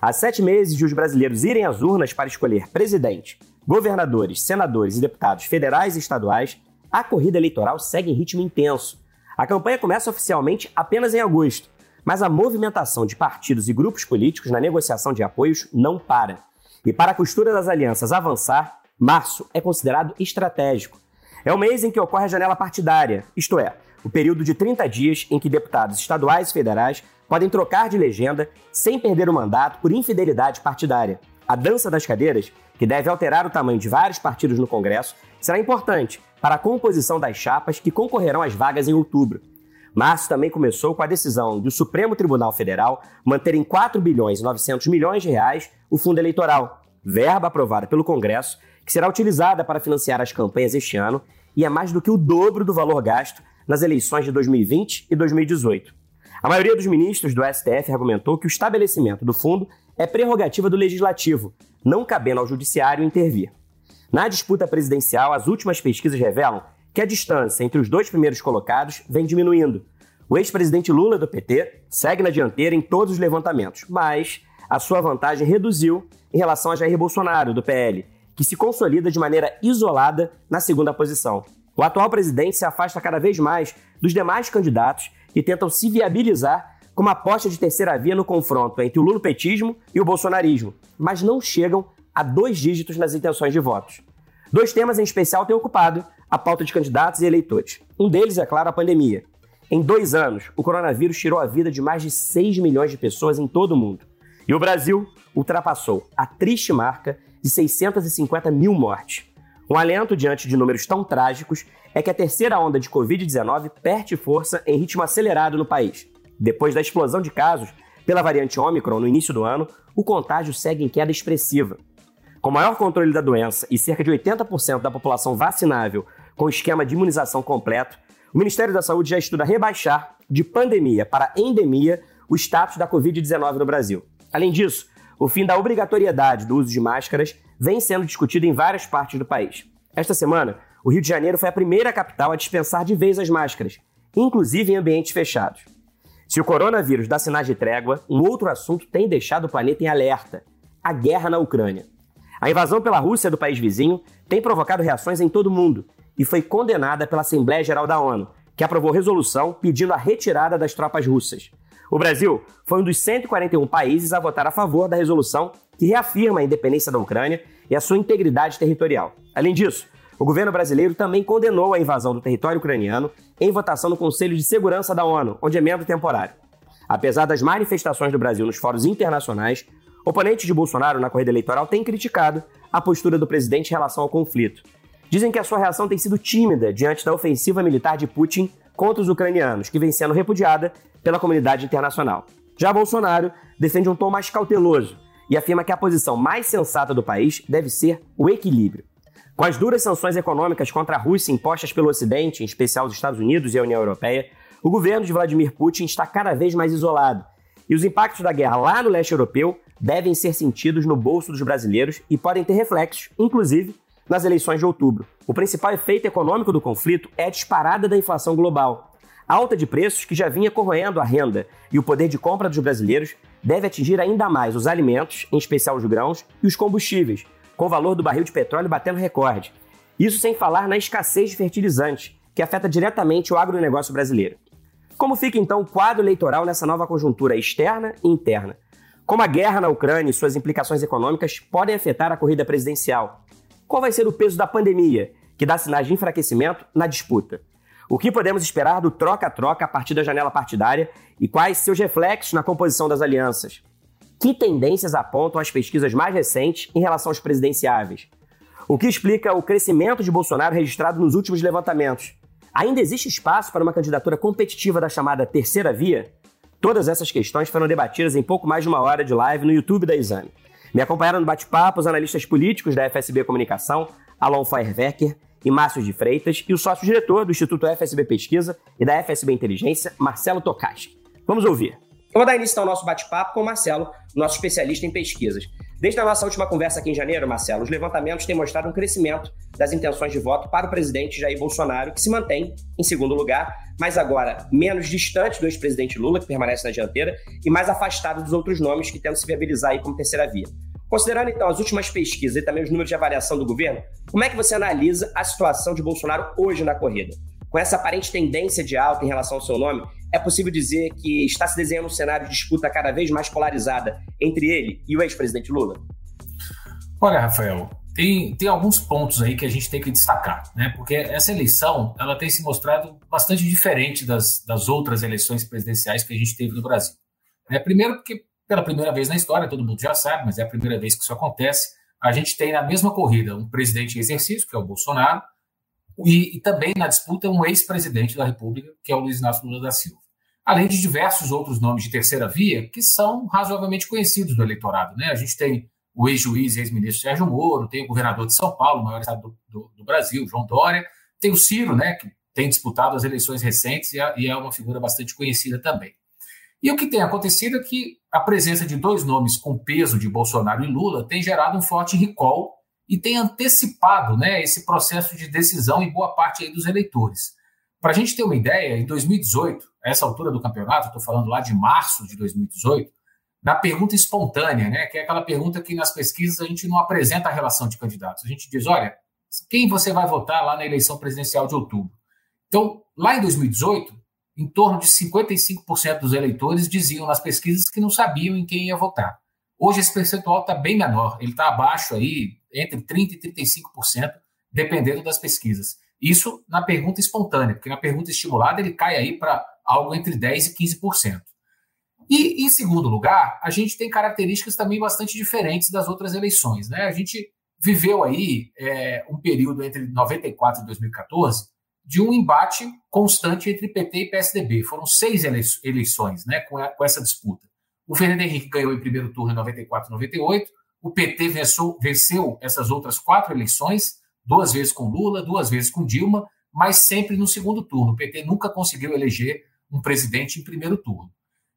Há sete meses de os brasileiros irem às urnas para escolher presidente, governadores, senadores e deputados federais e estaduais, a corrida eleitoral segue em ritmo intenso. A campanha começa oficialmente apenas em agosto, mas a movimentação de partidos e grupos políticos na negociação de apoios não para. E para a costura das alianças avançar, março é considerado estratégico. É o mês em que ocorre a janela partidária, isto é, o período de 30 dias em que deputados estaduais e federais podem trocar de legenda sem perder o mandato por infidelidade partidária. A dança das cadeiras, que deve alterar o tamanho de vários partidos no Congresso, será importante para a composição das chapas que concorrerão às vagas em outubro. Março também começou com a decisão do Supremo Tribunal Federal manter em 4 bilhões e 900 milhões de reais o fundo eleitoral, verba aprovada pelo Congresso, que será utilizada para financiar as campanhas este ano e é mais do que o dobro do valor gasto nas eleições de 2020 e 2018. A maioria dos ministros do STF argumentou que o estabelecimento do fundo é prerrogativa do legislativo, não cabendo ao judiciário intervir. Na disputa presidencial, as últimas pesquisas revelam que a distância entre os dois primeiros colocados vem diminuindo. O ex-presidente Lula do PT segue na dianteira em todos os levantamentos, mas a sua vantagem reduziu em relação a Jair Bolsonaro do PL, que se consolida de maneira isolada na segunda posição. O atual presidente se afasta cada vez mais dos demais candidatos que tentam se viabilizar com uma aposta de terceira via no confronto entre o lulopetismo e o bolsonarismo, mas não chegam a dois dígitos nas intenções de votos. Dois temas em especial têm ocupado a pauta de candidatos e eleitores. Um deles é, claro, a pandemia. Em dois anos, o coronavírus tirou a vida de mais de 6 milhões de pessoas em todo o mundo. E o Brasil ultrapassou a triste marca de 650 mil mortes. Um alento diante de números tão trágicos é que a terceira onda de Covid-19 perde força em ritmo acelerado no país. Depois da explosão de casos pela variante Omicron no início do ano, o contágio segue em queda expressiva. Com maior controle da doença e cerca de 80% da população vacinável com esquema de imunização completo, o Ministério da Saúde já estuda rebaixar de pandemia para endemia o status da Covid-19 no Brasil. Além disso, o fim da obrigatoriedade do uso de máscaras vem sendo discutido em várias partes do país. Esta semana, o Rio de Janeiro foi a primeira capital a dispensar de vez as máscaras, inclusive em ambientes fechados. Se o coronavírus dá sinais de trégua, um outro assunto tem deixado o planeta em alerta: a guerra na Ucrânia. A invasão pela Rússia do país vizinho tem provocado reações em todo o mundo e foi condenada pela Assembleia Geral da ONU, que aprovou resolução pedindo a retirada das tropas russas. O Brasil foi um dos 141 países a votar a favor da resolução que reafirma a independência da Ucrânia e a sua integridade territorial. Além disso, o governo brasileiro também condenou a invasão do território ucraniano em votação no Conselho de Segurança da ONU, onde é membro temporário. Apesar das manifestações do Brasil nos fóruns internacionais, oponentes de Bolsonaro na corrida eleitoral têm criticado a postura do presidente em relação ao conflito. Dizem que a sua reação tem sido tímida diante da ofensiva militar de Putin contra os ucranianos, que vem sendo repudiada pela comunidade internacional. Já Bolsonaro defende um tom mais cauteloso e afirma que a posição mais sensata do país deve ser o equilíbrio. Com as duras sanções econômicas contra a Rússia impostas pelo Ocidente, em especial os Estados Unidos e a União Europeia, o governo de Vladimir Putin está cada vez mais isolado. E os impactos da guerra lá no leste europeu devem ser sentidos no bolso dos brasileiros e podem ter reflexos, inclusive, nas eleições de outubro. O principal efeito econômico do conflito é a disparada da inflação global. A alta de preços, que já vinha corroendo a renda e o poder de compra dos brasileiros, deve atingir ainda mais os alimentos, em especial os grãos, e os combustíveis, com o valor do barril de petróleo batendo recorde. Isso sem falar na escassez de fertilizantes, que afeta diretamente o agronegócio brasileiro. Como fica então o quadro eleitoral nessa nova conjuntura externa e interna? Como a guerra na Ucrânia e suas implicações econômicas podem afetar a corrida presidencial? Qual vai ser o peso da pandemia, que dá sinais de enfraquecimento na disputa? O que podemos esperar do troca-troca a partir da janela partidária e quais seus reflexos na composição das alianças? Que tendências apontam as pesquisas mais recentes em relação aos presidenciáveis? O que explica o crescimento de Bolsonaro registrado nos últimos levantamentos? Ainda existe espaço para uma candidatura competitiva da chamada terceira via? Todas essas questões foram debatidas em pouco mais de uma hora de live no YouTube da Exame. Me acompanharam no bate-papo os analistas políticos da FSB Comunicação, Alon Feuerwerker e Márcio de Freitas, e o sócio-diretor do Instituto FSB Pesquisa e da FSB Inteligência, Marcelo Tokaski. Vamos ouvir. Eu vou dar início ao nosso bate-papo com o Marcelo, nosso especialista em pesquisas. Desde a nossa última conversa aqui em janeiro, Marcelo, os levantamentos têm mostrado um crescimento das intenções de voto para o presidente Jair Bolsonaro, que se mantém em segundo lugar, mas agora menos distante do ex-presidente Lula, que permanece na dianteira, e mais afastado dos outros nomes que tentam se viabilizar aí como terceira via. Considerando então as últimas pesquisas e também os números de avaliação do governo, como é que você analisa a situação de Bolsonaro hoje na corrida? Com essa aparente tendência de alta em relação ao seu nome, é possível dizer que está se desenhando um cenário de disputa cada vez mais polarizada entre ele e o ex-presidente Lula? Olha, Rafael, tem, tem alguns pontos aí que a gente tem que destacar, né? Porque essa eleição ela tem se mostrado bastante diferente das, das outras eleições presidenciais que a gente teve no Brasil. Né? Primeiro, porque pela primeira vez na história, todo mundo já sabe, mas é a primeira vez que isso acontece, a gente tem na mesma corrida um presidente em exercício, que é o Bolsonaro, e, e também na disputa um ex-presidente da República, que é o Luiz Inácio Lula da Silva. Além de diversos outros nomes de terceira via que são razoavelmente conhecidos do eleitorado. Né? A gente tem o ex-juiz e ex-ministro Sérgio Moro, tem o governador de São Paulo, o maior estado do, do, do, Brasil, João Dória, tem o Ciro, né, que tem disputado as eleições recentes e, e é uma figura bastante conhecida também. E o que tem acontecido é que a presença de dois nomes com peso de Bolsonaro e Lula tem gerado um forte recall e tem antecipado né, esse processo de decisão em boa parte dos eleitores. Para a gente ter uma ideia, em 2018, a essa altura do campeonato, estou falando lá de março de 2018, na pergunta espontânea, né, que é aquela pergunta que nas pesquisas a gente não apresenta a relação de candidatos. A gente diz, olha, quem você vai votar lá na eleição presidencial de outubro? Então, lá em 2018, em torno de 55% dos eleitores diziam nas pesquisas que não sabiam em quem ia votar. Hoje esse percentual está bem menor, ele está abaixo aí, entre 30% e 35%, dependendo das pesquisas. Isso na pergunta espontânea, porque na pergunta estimulada ele cai aí para algo entre 10% e 15%. E, em segundo lugar, a gente tem características também bastante diferentes das outras eleições. Né? A gente viveu aí é, um período entre 94 e 2014 de um embate constante entre PT e PSDB. Foram seis eleições né, com, a, com essa disputa. O Fernando Henrique ganhou em primeiro turno em 94 e 98, o PT venceu, venceu essas outras quatro eleições, duas vezes com Lula, duas vezes com Dilma, mas sempre no segundo turno. O PT nunca conseguiu eleger um presidente em primeiro turno.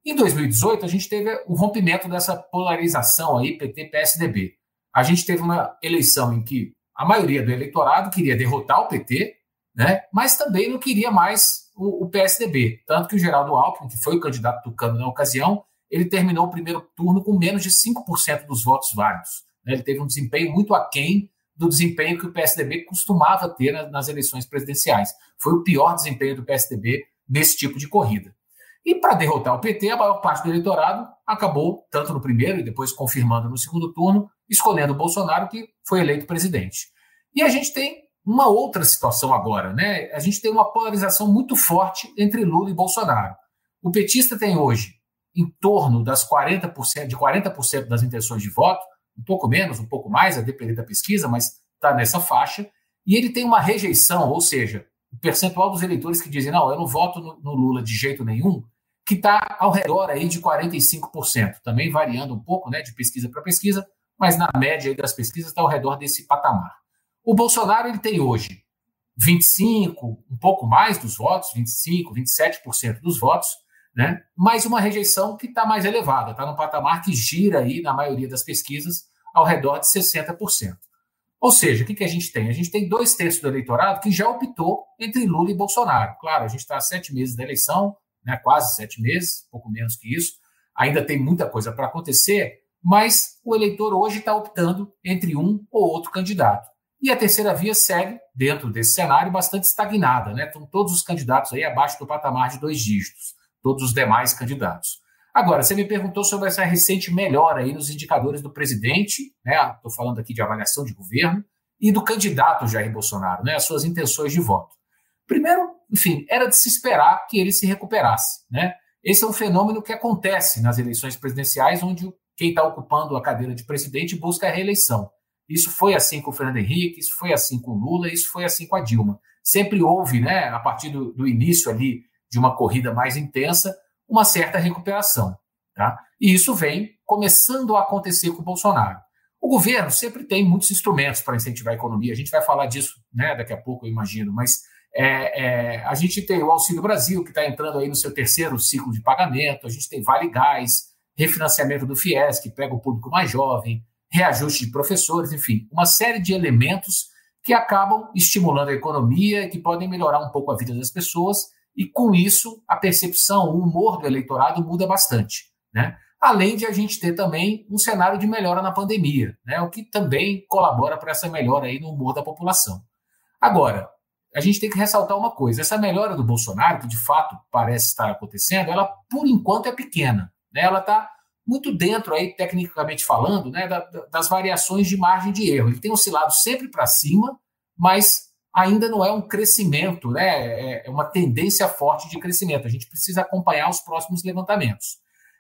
Em 2018, a gente teve o rompimento dessa polarização aí, PT-PSDB. A gente teve uma eleição em que a maioria do eleitorado queria derrotar o PT, né, mas também não queria mais o, o PSDB. Tanto que o Geraldo Alckmin, que foi o candidato tucano na ocasião, ele terminou o primeiro turno com menos de 5% dos votos válidos. Né? Ele teve um desempenho muito aquém do desempenho que o PSDB costumava ter nas eleições presidenciais. Foi o pior desempenho do PSDB nesse tipo de corrida. E para derrotar o PT, a maior parte do eleitorado acabou, tanto no primeiro e depois confirmando no segundo turno, escolhendo o Bolsonaro, que foi eleito presidente. E a gente tem uma outra situação agora, né? A gente tem uma polarização muito forte entre Lula e Bolsonaro. O petista tem hoje em torno das 40%, de 40% das intenções de voto, um pouco menos, um pouco mais, a depender da pesquisa, mas está nessa faixa, e ele tem uma rejeição, ou seja, o percentual dos eleitores que dizem, não, eu não voto no, no Lula de jeito nenhum, que está ao redor aí de 45%, também variando um pouco né, de pesquisa para pesquisa, mas na média das pesquisas está ao redor desse patamar. O Bolsonaro ele tem hoje 25, um pouco mais dos votos, 25, 27% dos votos, né? mas uma rejeição que está mais elevada, está no patamar que gira aí, na maioria das pesquisas, ao redor de 60%. Ou seja, o que, que a gente tem? A gente tem dois terços do eleitorado que já optou entre Lula e Bolsonaro. Claro, a gente está sete meses da eleição, né, quase sete meses, pouco menos que isso, ainda tem muita coisa para acontecer, mas o eleitor hoje está optando entre um ou outro candidato. E a terceira via segue, dentro desse cenário, bastante estagnada. Né? Estão todos os candidatos aí abaixo do patamar de dois dígitos todos os demais candidatos. Agora, você me perguntou sobre essa recente melhora aí nos indicadores do presidente, né? Estou falando aqui de avaliação de governo, e do candidato Jair Bolsonaro, né? As suas intenções de voto. Primeiro, enfim, era de se esperar que ele se recuperasse, né? Esse é um fenômeno que acontece nas eleições presidenciais, onde quem está ocupando a cadeira de presidente busca a reeleição. Isso foi assim com o Fernando Henrique, isso foi assim com o Lula, isso foi assim com a Dilma. Sempre houve, né, a partir do, do início ali de uma corrida mais intensa, uma certa recuperação. Tá? E isso vem começando a acontecer com o Bolsonaro. governo sempre tem muitos instrumentos para incentivar a economia. A gente vai falar disso né, daqui a pouco, eu imagino, mas é, é, a gente tem o Auxílio Brasil, que está entrando aí no seu terceiro ciclo de pagamento, a gente tem Vale Gás, refinanciamento do FIES, que pega o público mais jovem, reajuste de professores, enfim, uma série de elementos que acabam estimulando a economia, que podem melhorar um pouco a vida das pessoas, e com isso a percepção, o humor do eleitorado muda bastante. Né? Além de a gente ter também um cenário de melhora na pandemia, né? o que também colabora para essa melhora aí no humor da população. Agora, a gente tem que ressaltar uma coisa: essa melhora do Bolsonaro, que de fato parece estar acontecendo, ela por enquanto é pequena. Né? Ela está muito dentro, aí, tecnicamente falando, né, das variações de margem de erro. Ele tem oscilado sempre para cima, mas ainda não é um crescimento, né? É, é uma tendência forte de crescimento. A gente precisa acompanhar os próximos levantamentos.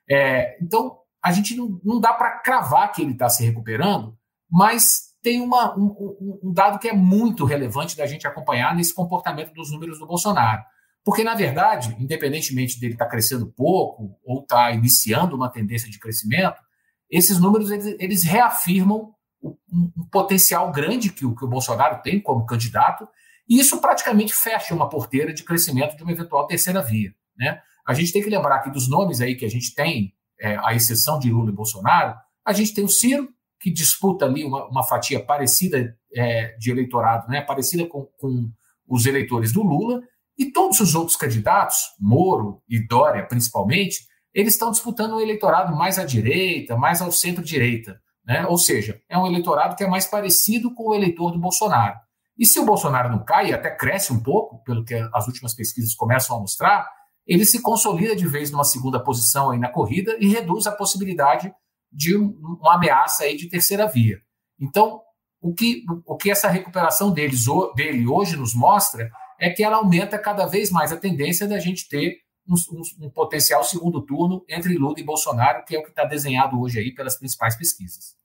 É, então, a gente não, não dá para cravar que ele está se recuperando, mas tem uma, um, um, dado que é muito relevante da gente acompanhar nesse comportamento dos números do Bolsonaro. Porque, na verdade, independentemente dele estar tá crescendo pouco ou estar tá iniciando uma tendência de crescimento, esses números eles, eles reafirmam um, um, potencial grande que o, que o Bolsonaro tem como candidato, e isso praticamente fecha uma porteira de crescimento de uma eventual terceira via. Né? A gente tem que lembrar que dos nomes aí que a gente tem, é, à exceção de Lula e Bolsonaro, a gente tem o Ciro, que disputa ali uma, uma fatia parecida é, de eleitorado, né, parecida com, com os eleitores do Lula, e todos os outros candidatos, Moro e Dória principalmente, eles estão disputando um eleitorado mais à direita, mais ao centro-direita. Né? Ou seja, é um eleitorado que é mais parecido com o eleitor do Bolsonaro. E se o Bolsonaro não cai, até cresce um pouco, pelo que as últimas pesquisas começam a mostrar, ele se consolida de vez numa segunda posição aí na corrida e reduz a possibilidade de uma ameaça aí de terceira via. Então, o que, o que essa recuperação deles, dele hoje nos mostra é que ela aumenta cada vez mais a tendência da gente ter um, um, um potencial segundo turno entre Lula e Bolsonaro, que é o que está desenhado hoje aí pelas principais pesquisas.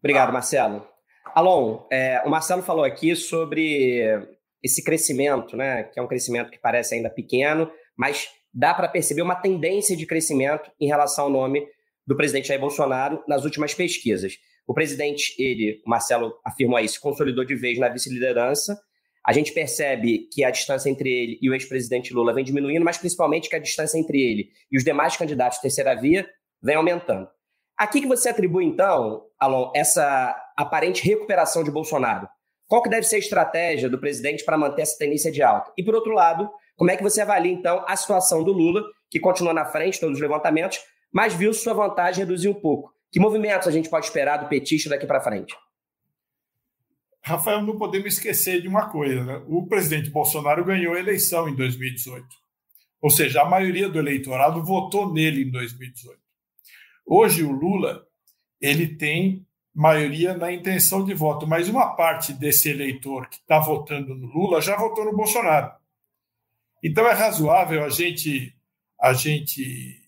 Obrigado, Marcelo. Alon, é, o Marcelo falou aqui sobre esse crescimento, né, que é um crescimento que parece ainda pequeno, mas dá para perceber uma tendência de crescimento em relação ao nome do presidente Jair Bolsonaro nas últimas pesquisas. O presidente, ele, o Marcelo afirmou aí, se consolidou de vez na vice-liderança a gente percebe que a distância entre ele e o ex-presidente Lula vem diminuindo, mas principalmente que a distância entre ele e os demais candidatos de terceira via vem aumentando. Aqui que você atribui, então, Alon, essa aparente recuperação de Bolsonaro? Qual que deve ser a estratégia do presidente para manter essa tendência de alta? E, por outro lado, como é que você avalia, então, a situação do Lula, que continua na frente, todos os levantamentos, mas viu sua vantagem reduzir um pouco? Que movimentos a gente pode esperar do petista daqui para frente? Rafael, não podemos esquecer de uma coisa: né? o presidente Bolsonaro ganhou a eleição em 2018. Ou seja, a maioria do eleitorado votou nele em 2018. Hoje, o Lula ele tem maioria na intenção de voto, mas uma parte desse eleitor que está votando no Lula já votou no Bolsonaro. Então, é razoável a gente, a gente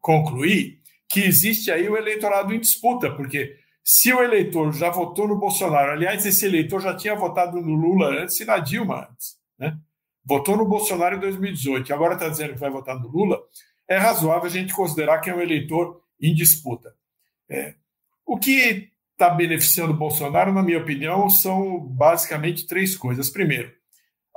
concluir que existe aí o eleitorado em disputa, porque se o eleitor já votou no Bolsonaro, aliás, esse eleitor já tinha votado no Lula antes e na Dilma antes, né? Votou no Bolsonaro em 2018 e agora está dizendo que vai votar no Lula, é razoável a gente considerar que é um eleitor em disputa. É. O que está beneficiando o Bolsonaro, na minha opinião, são basicamente três coisas. Primeiro,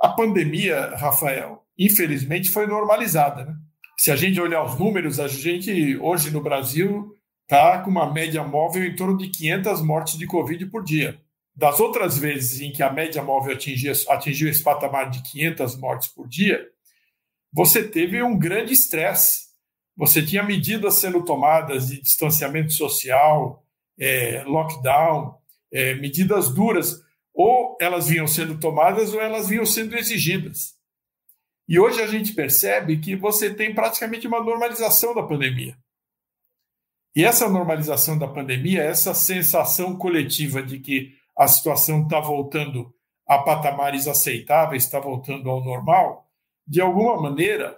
a pandemia, Rafael, infelizmente foi normalizada. Né? Se a gente olhar os números, a gente hoje no Brasil está com uma média móvel em torno de 500 mortes de Covid por dia. Das outras vezes em que a média móvel atingia, atingiu esse patamar de 500 mortes por dia, você teve um grande estresse. Você tinha medidas sendo tomadas de distanciamento social, é, lockdown, é, medidas duras, ou elas vinham sendo tomadas ou elas vinham sendo exigidas. E hoje a gente percebe que você tem praticamente uma normalização da pandemia. E essa normalização da pandemia, essa sensação coletiva de que a situação está voltando a patamares aceitáveis, está voltando ao normal, de alguma maneira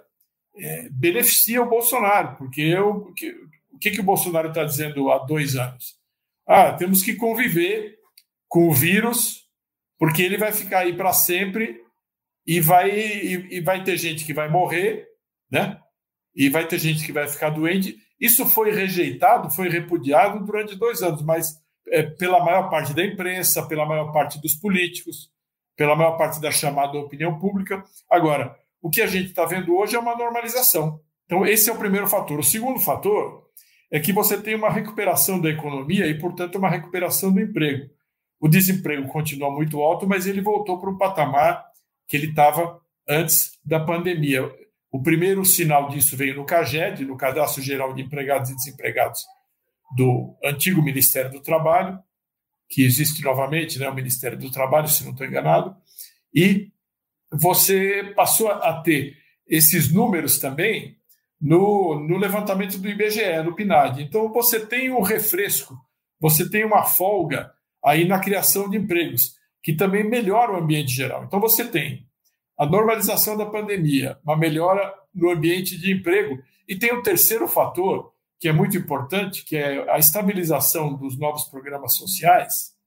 é, beneficia o Bolsonaro, porque eu, que, o que, que o Bolsonaro está dizendo há dois anos? Ah, temos que conviver com o vírus, porque ele vai ficar aí para sempre e vai, e, e vai ter gente que vai morrer, né? E vai ter gente que vai ficar doente isso foi rejeitado, foi repudiado durante dois anos, mas é, pela maior parte da imprensa, pela maior parte dos políticos, pela maior parte da chamada opinião pública. Agora, o que a gente está vendo hoje é uma normalização. Então, esse é o primeiro fator. O segundo fator é que você tem uma recuperação da economia e, portanto, uma recuperação do emprego. O desemprego continua muito alto, mas ele voltou para o patamar que ele estava antes da pandemia. O primeiro sinal disso veio no CAGED, no Cadastro Geral de Empregados e Desempregados do antigo Ministério do Trabalho, que existe novamente, né, o Ministério do Trabalho, se não estou enganado, e você passou a ter esses números também no, no levantamento do IBGE, no PNAD. Então, você tem um refresco, você tem uma folga aí na criação de empregos, que também melhora o ambiente geral. Então, você tem a normalização da pandemia, uma melhora no ambiente de emprego, e tem o terceiro fator, que é muito importante, que é a estabilização dos novos programas sociais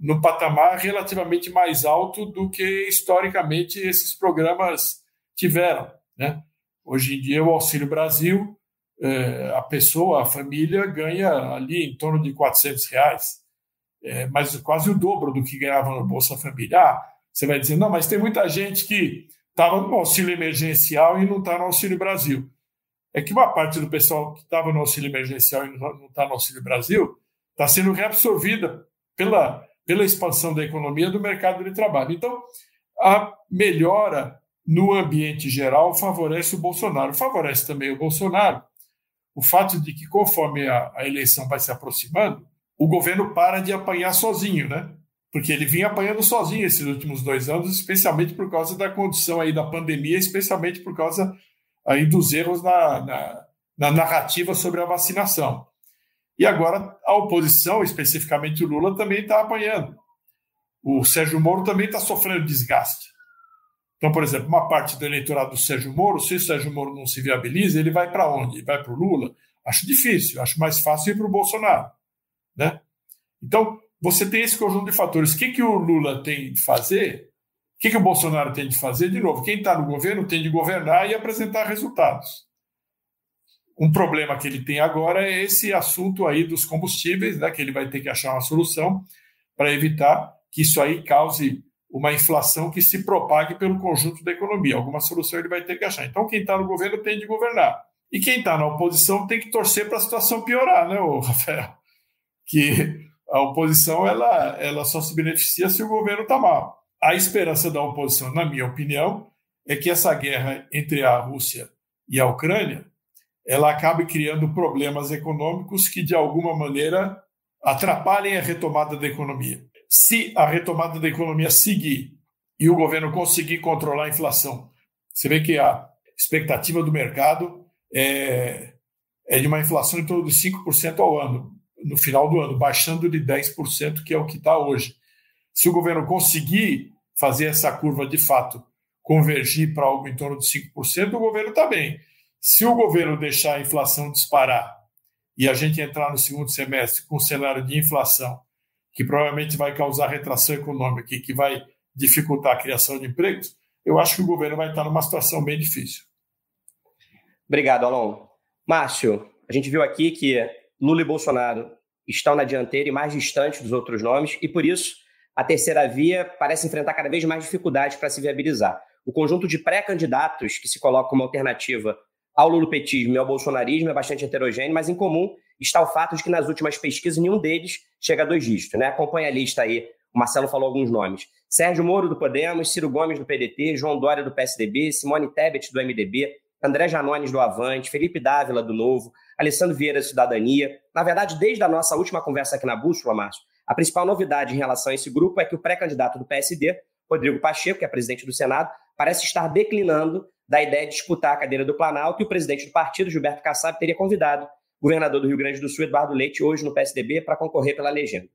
no patamar relativamente mais alto do que historicamente esses programas tiveram. Né? Hoje em dia, o Auxílio Brasil, é, a pessoa, a família, ganha ali em torno de 400 reais, é, mas quase o dobro do que ganhava no Bolsa Família. Você vai dizer, não, mas tem muita gente que estava no auxílio emergencial e não está no Auxílio Brasil. É que uma parte do pessoal que estava no auxílio emergencial e não está no Auxílio Brasil está sendo reabsorvida pela, pela expansão da economia do mercado de trabalho. Então, a melhora no ambiente geral, favorece o Bolsonaro. Favorece também o Bolsonaro o fato de que, conforme a, a eleição vai se aproximando, o governo para de apanhar sozinho, né? Porque ele vinha apanhando sozinho esses últimos dois anos, especialmente por causa da condição aí da pandemia, especialmente por causa aí dos erros na, na, na narrativa sobre a vacinação. E agora a oposição, especificamente o Lula, também está apanhando. O Sérgio Moro também está sofrendo desgaste. Então, por exemplo, uma parte do eleitorado do Sérgio Moro, se o Sérgio Moro não se viabiliza, ele vai para onde? Vai para o Lula? Acho difícil, acho mais fácil ir para o Bolsonaro. Né? Então, você tem esse conjunto de fatores. O que, que o Lula tem de fazer? O que, que o Bolsonaro tem de fazer? De novo, quem está no governo tem de governar e apresentar resultados. Um problema que ele tem agora é esse assunto aí dos combustíveis, né, que ele vai ter que achar uma solução para evitar que isso aí cause uma inflação que se propague pelo conjunto da economia. Alguma solução ele vai ter que achar. Então, quem está no governo tem de governar. E quem está na oposição tem que torcer para a situação piorar, né, Rafael? Que a oposição ela, ela só se beneficia se o governo está mal. A esperança da oposição, na minha opinião, é que essa guerra entre a Rússia e a Ucrânia ela acabe criando problemas econômicos que, de alguma maneira, atrapalhem a retomada da economia se a retomada da economia seguir e o governo conseguir controlar a inflação, você vê que a expectativa do mercado é, é de uma inflação em torno de 5% ao ano, no final do ano, baixando de 10%, que é o que está hoje. Se o governo conseguir fazer essa curva de fato convergir para algo em torno de 5%, o governo está bem. Se o governo deixar a inflação disparar e a gente entrar no segundo semestre com um cenário de inflação que provavelmente vai causar retração econômica e que vai dificultar a criação de empregos, eu acho que o governo vai estar numa situação bem difícil. Obrigado, Alon. Márcio, a gente viu aqui que Lula e Bolsonaro estão na dianteira e mais distantes dos outros nomes, e por isso a terceira via parece enfrentar cada vez mais dificuldades para se viabilizar. O conjunto de pré-candidatos que se coloca como alternativa ao lulopetismo e ao bolsonarismo é bastante heterogêneo, mas em comum está o fato de que nas últimas pesquisas nenhum deles chega a dois dígitos. Né? Acompanha a lista aí, o Marcelo falou alguns nomes. Sérgio Moro, do Podemos, Ciro Gomes, do PDT, João Dória, do PSDB, Simone Tebet, do MDB, André Janones, do Avante, Felipe Dávila, do Novo, Alessandro Vieira, da Cidadania. Na verdade, desde a nossa última conversa aqui na Bússola, Márcio, a principal novidade em relação a esse grupo é que o pré-candidato do PSD, Rodrigo Pacheco, que é presidente do Senado, parece estar declinando da ideia de disputar a cadeira do Planalto e o presidente do partido, Gilberto Kassab, teria convidado governador do Rio Grande do Sul, Eduardo Leite, hoje no PSDB, para concorrer pela legenda.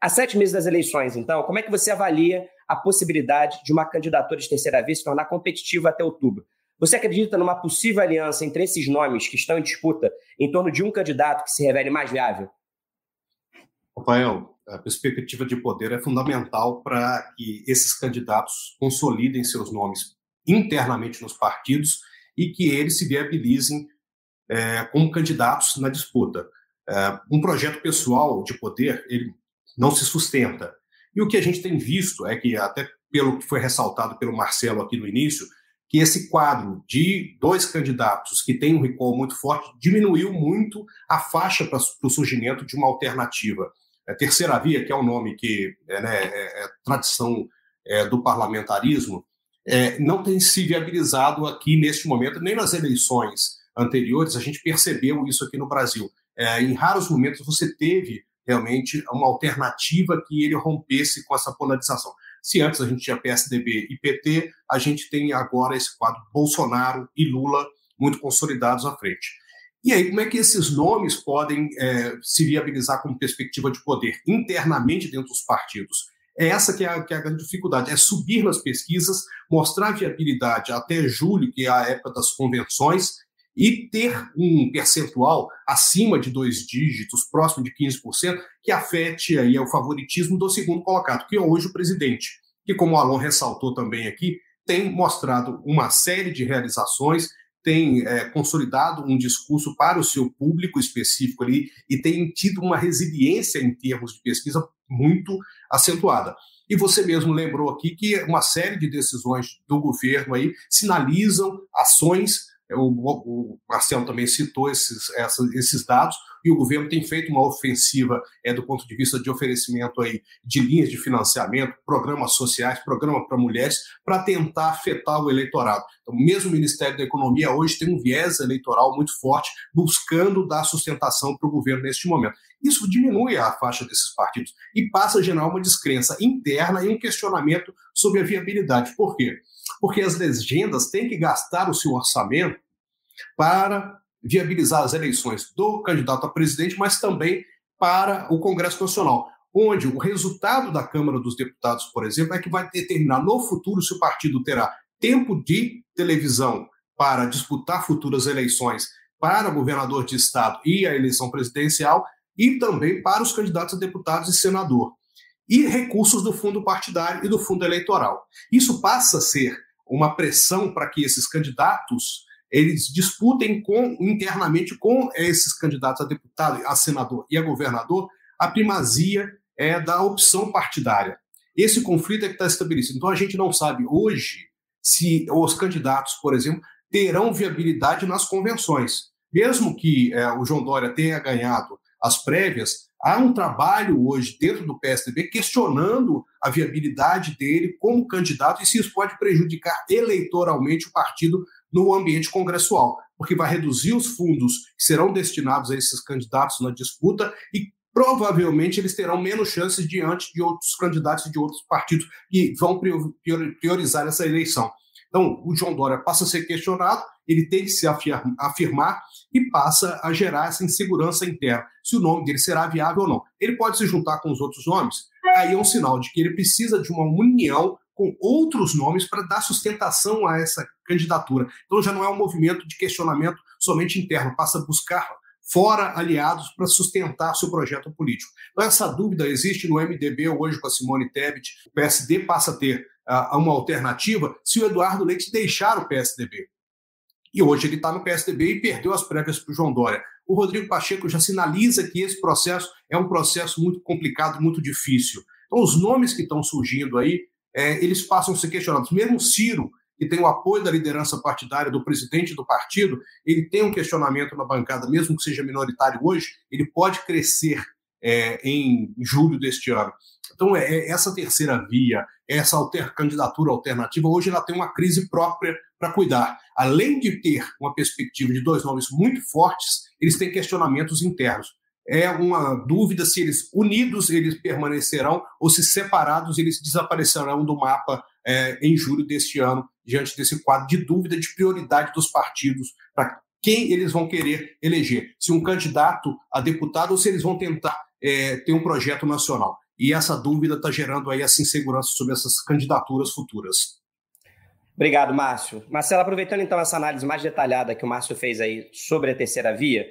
Há sete meses das eleições, então, como é que você avalia a possibilidade de uma candidatura de terceira vez se tornar competitiva até outubro? Você acredita numa possível aliança entre esses nomes que estão em disputa em torno de um candidato que se revele mais viável? Rafael, a perspectiva de poder é fundamental para que esses candidatos consolidem seus nomes internamente nos partidos e que eles se viabilizem é, como candidatos na disputa. É, um projeto pessoal de poder, ele não se sustenta. E o que a gente tem visto é que, até pelo que foi ressaltado pelo Marcelo aqui no início, que esse quadro de dois candidatos que tem um recall muito forte diminuiu muito a faixa para o surgimento de uma alternativa. A terceira via, que é o um nome que é, né, é, é tradição é, do parlamentarismo, é, não tem se viabilizado aqui neste momento, nem nas eleições anteriores, a gente percebeu isso aqui no Brasil. É, em raros momentos você teve realmente uma alternativa que ele rompesse com essa polarização. Se antes a gente tinha PSDB e PT, a gente tem agora esse quadro Bolsonaro e Lula muito consolidados à frente. E aí, como é que esses nomes podem é, se viabilizar como perspectiva de poder internamente dentro dos partidos? É essa que é, a, que é a grande dificuldade, é subir nas pesquisas, mostrar viabilidade até julho, que é a época das convenções, e ter um percentual acima de dois dígitos, próximo de 15%, que afete aí o favoritismo do segundo colocado, que é hoje o presidente, que, como o Alon ressaltou também aqui, tem mostrado uma série de realizações, tem é, consolidado um discurso para o seu público específico ali e tem tido uma resiliência em termos de pesquisa muito acentuada. E você mesmo lembrou aqui que uma série de decisões do governo aí sinalizam ações o, Marcelo também citou esses, esses dados, e o governo tem feito uma ofensiva é, do ponto de vista de oferecimento aí de linhas de financiamento, programas sociais, programa para mulheres, para tentar afetar o eleitorado. Então, mesmo o Ministério da Economia hoje tem um viés eleitoral muito forte, buscando dar sustentação para o governo neste momento. Isso diminui a faixa desses partidos e passa a gerar uma descrença interna e um questionamento sobre a viabilidade. Por quê? porque as legendas têm que gastar o seu orçamento para viabilizar as eleições do candidato a presidente, mas também para o Congresso Nacional, onde o resultado da Câmara dos Deputados, por exemplo, é que vai determinar no futuro se o partido terá tempo de televisão para disputar futuras eleições para governador de estado e a eleição presidencial e também para os candidatos a deputados e senador e recursos do fundo partidário e do fundo eleitoral. Isso passa a ser uma pressão para que esses candidatos eles disputem com, internamente com esses candidatos a deputado, a senador e a governador a primazia é, da opção partidária. Esse conflito é que está estabelecido. Então a gente não sabe hoje se os candidatos, por exemplo, terão viabilidade nas convenções. Mesmo que é, o João Dória tenha ganhado as prévias, Há um trabalho hoje dentro do PSDB questionando a viabilidade dele como candidato e se isso pode prejudicar eleitoralmente o partido no ambiente congressual, porque vai reduzir os fundos que serão destinados a esses candidatos na disputa e provavelmente eles terão menos chances diante de outros candidatos de outros partidos que vão priorizar essa eleição. Então, o João Dória passa a ser questionado, ele tem que se afirmar e passa a gerar essa insegurança interna, se o nome dele será viável ou não. Ele pode se juntar com os outros nomes, aí é um sinal de que ele precisa de uma união com outros nomes para dar sustentação a essa candidatura. Então já não é um movimento de questionamento somente interno, passa a buscar fora aliados para sustentar seu projeto político. Então essa dúvida existe no MDB hoje com a Simone Tebet, o PSD passa a ter a uma alternativa se o Eduardo Leite deixar o PSDB. E hoje ele está no PSDB e perdeu as prévias para o João Dória. O Rodrigo Pacheco já sinaliza que esse processo é um processo muito complicado, muito difícil. Então, os nomes que estão surgindo aí, é, eles passam a ser questionados. Mesmo Ciro, que tem o apoio da liderança partidária do presidente do partido, ele tem um questionamento na bancada, mesmo que seja minoritário hoje, ele pode crescer é, em julho deste ano. Então, é, é essa terceira via, essa alter, candidatura alternativa, hoje ela tem uma crise própria para cuidar. Além de ter uma perspectiva de dois nomes muito fortes, eles têm questionamentos internos. É uma dúvida se eles unidos eles permanecerão ou se separados eles desaparecerão do mapa é, em julho deste ano, diante desse quadro de dúvida de prioridade dos partidos para quem eles vão querer eleger, se um candidato a deputado ou se eles vão tentar é, ter um projeto nacional e essa dúvida está gerando aí essa insegurança sobre essas candidaturas futuras. Obrigado, Márcio. Marcelo, aproveitando então essa análise mais detalhada que o Márcio fez aí sobre a terceira via,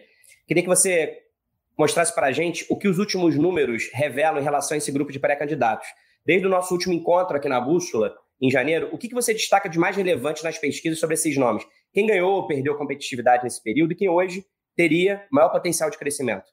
queria que você mostrasse para a gente o que os últimos números revelam em relação a esse grupo de pré-candidatos. Desde o nosso último encontro aqui na Bússola, em janeiro, o que você destaca de mais relevante nas pesquisas sobre esses nomes? Quem ganhou ou perdeu competitividade nesse período e quem hoje teria maior potencial de crescimento?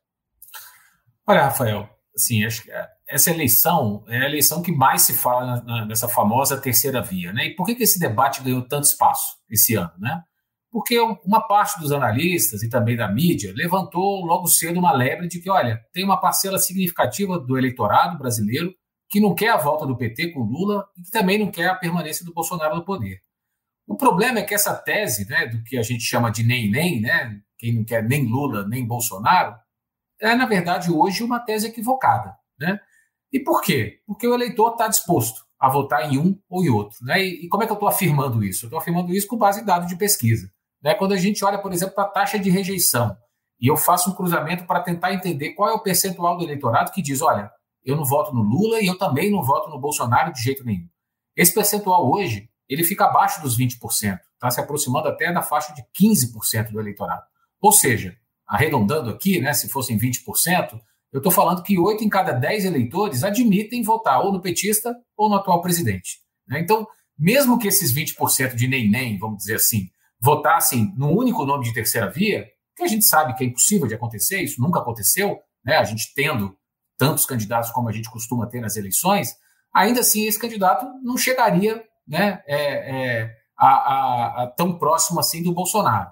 Olha, Rafael, assim, acho que essa eleição é a eleição que mais se fala nessa famosa terceira via, né? E por que, que esse debate ganhou tanto espaço esse ano, né? Porque uma parte dos analistas e também da mídia levantou logo cedo uma lebre de que, olha, tem uma parcela significativa do eleitorado brasileiro que não quer a volta do PT com Lula e que também não quer a permanência do Bolsonaro no poder. O problema é que essa tese, né, do que a gente chama de nem nem, né, quem não quer nem Lula nem Bolsonaro, é na verdade hoje uma tese equivocada, né? E por quê? Porque o eleitor está disposto a votar em um ou em outro, né? E, e como é que eu estou afirmando isso? Eu estou afirmando isso com base em dados de pesquisa, né? Quando a gente olha, por exemplo, para a taxa de rejeição e eu faço um cruzamento para tentar entender qual é o percentual do eleitorado que diz, olha, eu não voto no Lula e eu também não voto no Bolsonaro de jeito nenhum. Esse percentual hoje ele fica abaixo dos 20%, está se aproximando até da faixa de 15% do eleitorado. Ou seja, arredondando aqui, né, se fossem 20%, eu estou falando que 8 em cada 10 eleitores admitem votar ou no petista ou no atual presidente. Né? Então, mesmo que esses 20% de nem-nem, vamos dizer assim, votassem no único nome de terceira via, que a gente sabe que é impossível de acontecer, isso nunca aconteceu, né? a gente tendo tantos candidatos como a gente costuma ter nas eleições, ainda assim esse candidato não chegaria né, é, é, a, a, a, tão próximo assim do Bolsonaro,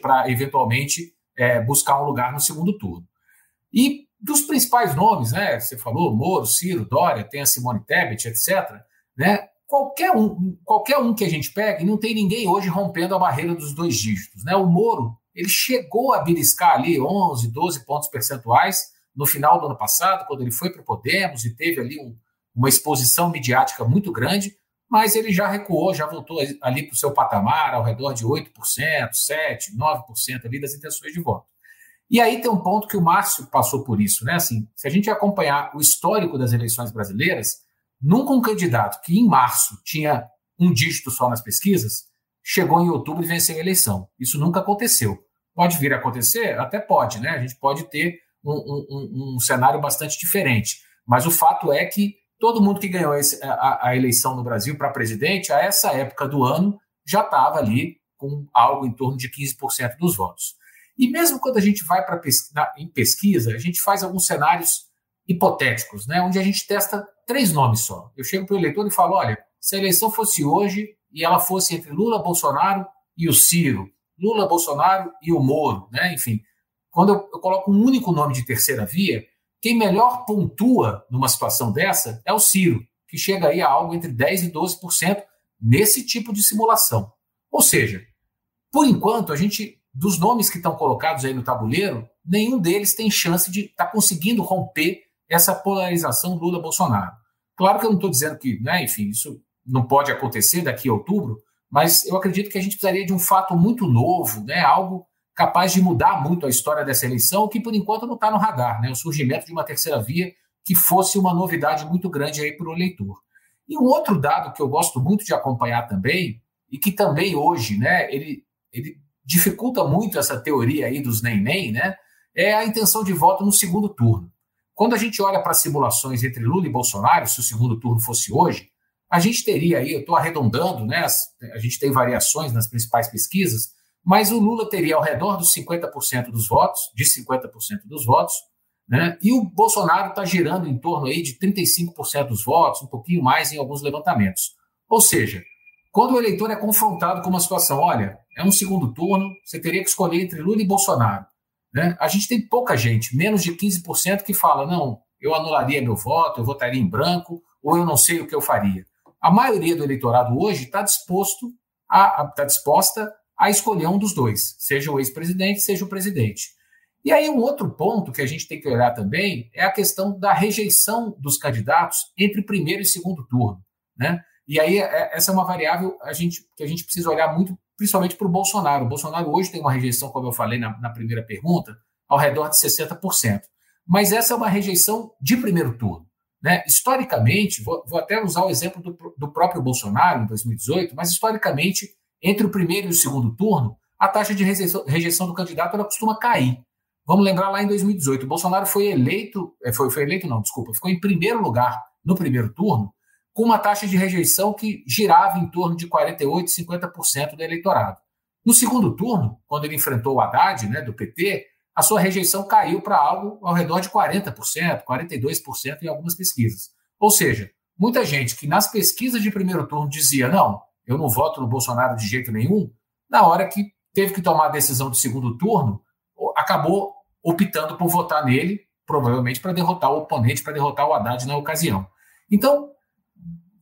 para eventualmente é, buscar um lugar no segundo turno. E dos principais nomes, né, você falou, Moro, Ciro, Dória, tem a Simone Tebet, etc., né, qualquer um, qualquer um que a gente pegue, não tem ninguém hoje rompendo a barreira dos dois dígitos. Né? O Moro ele chegou a beliscar ali 11, 12 pontos percentuais no final do ano passado, quando ele foi para o Podemos e teve ali um, uma exposição midiática muito grande, mas ele já recuou, já voltou ali para o seu patamar, ao redor de 8%, 7%, 9% ali das intenções de voto. E aí tem um ponto que o Márcio passou por isso, né? Assim, se a gente acompanhar o histórico das eleições brasileiras, nunca um candidato que em março tinha um dígito só nas pesquisas, chegou em outubro e venceu a eleição. Isso nunca aconteceu. Pode vir a acontecer? Até pode, né? A gente pode ter um, um, um cenário bastante diferente. Mas o fato é que todo mundo que ganhou esse, a, a, eleição no Brasil para presidente, a essa época do ano, já estava ali com algo em torno de 15% dos votos. E mesmo quando a gente vai para pesquisa, em pesquisa, a gente faz alguns cenários hipotéticos, né, onde a gente testa três nomes só. Eu chego para o eleitor e falo: olha, se a eleição fosse hoje e ela fosse entre Lula, Bolsonaro e o Ciro, Lula, Bolsonaro e o Moro, né, enfim, quando eu, eu coloco um único nome de terceira via, quem melhor pontua numa situação dessa é o Ciro, que chega aí a algo entre 10% e 12% nesse tipo de simulação. Ou seja, por enquanto, a gente, dos nomes que estão colocados aí no tabuleiro, nenhum deles tem chance de estar tá conseguindo romper essa polarização Lula-Bolsonaro. Claro que eu não estou dizendo que, né, enfim, isso não pode acontecer daqui a outubro, mas eu acredito que a gente precisaria de um fato muito novo, né, algo capaz de mudar muito a história dessa eleição, que por enquanto não está no radar, né? O surgimento de uma terceira via que fosse uma novidade muito grande aí para o eleitor. E um outro dado que eu gosto muito de acompanhar também, e que também hoje, né, ele, ele dificulta muito essa teoria aí dos nem-nem, né, é a intenção de voto no segundo turno. Quando a gente olha para simulações entre Lula e Bolsonaro, se o segundo turno fosse hoje, a gente teria aí, eu estou arredondando, né, a gente tem variações nas principais pesquisas, mas o Lula teria ao redor dos 50% dos votos, de 50% dos votos, né? e o Bolsonaro está girando em torno aí de 35% dos votos, um pouquinho mais em alguns levantamentos. Ou seja, quando o eleitor é confrontado com uma situação, olha, é um segundo turno, você teria que escolher entre Lula e Bolsonaro. Né? A gente tem pouca gente, menos de 15%, que fala, não, eu anularia meu voto, eu votaria em branco, ou eu não sei o que eu faria. A maioria do eleitorado hoje está disposto a, está disposta a escolher um dos dois, seja o ex-presidente, seja o presidente. E aí, um outro ponto que a gente tem que olhar também é a questão da rejeição dos candidatos entre primeiro e segundo turno. Né? E aí, é, essa é uma variável a gente, que a gente precisa olhar muito, principalmente para o Bolsonaro. O Bolsonaro hoje tem uma rejeição, como eu falei na, na primeira pergunta, ao redor de 60%. Mas essa é uma rejeição de primeiro turno. Né? Historicamente, vou, vou até usar o exemplo do, do próprio Bolsonaro em 2018, mas historicamente entre o primeiro e o segundo turno, a taxa de rejeição do candidato ela costuma cair. Vamos lembrar lá em 2018, o Bolsonaro foi eleito, é, foi, foi eleito não, desculpa, ficou em primeiro lugar no primeiro turno, com uma taxa de rejeição que girava em torno de 48, 50% do eleitorado. No segundo turno, quando ele enfrentou o Haddad, né, do PT, a sua rejeição caiu para algo ao redor de 40%, 42% em algumas pesquisas. Ou seja, muita gente que nas pesquisas de primeiro turno dizia: não, eu não voto no Bolsonaro de jeito nenhum, na hora que teve que tomar a decisão de segundo turno, acabou optando por votar nele, provavelmente para derrotar o oponente, para derrotar o Haddad na ocasião. Então,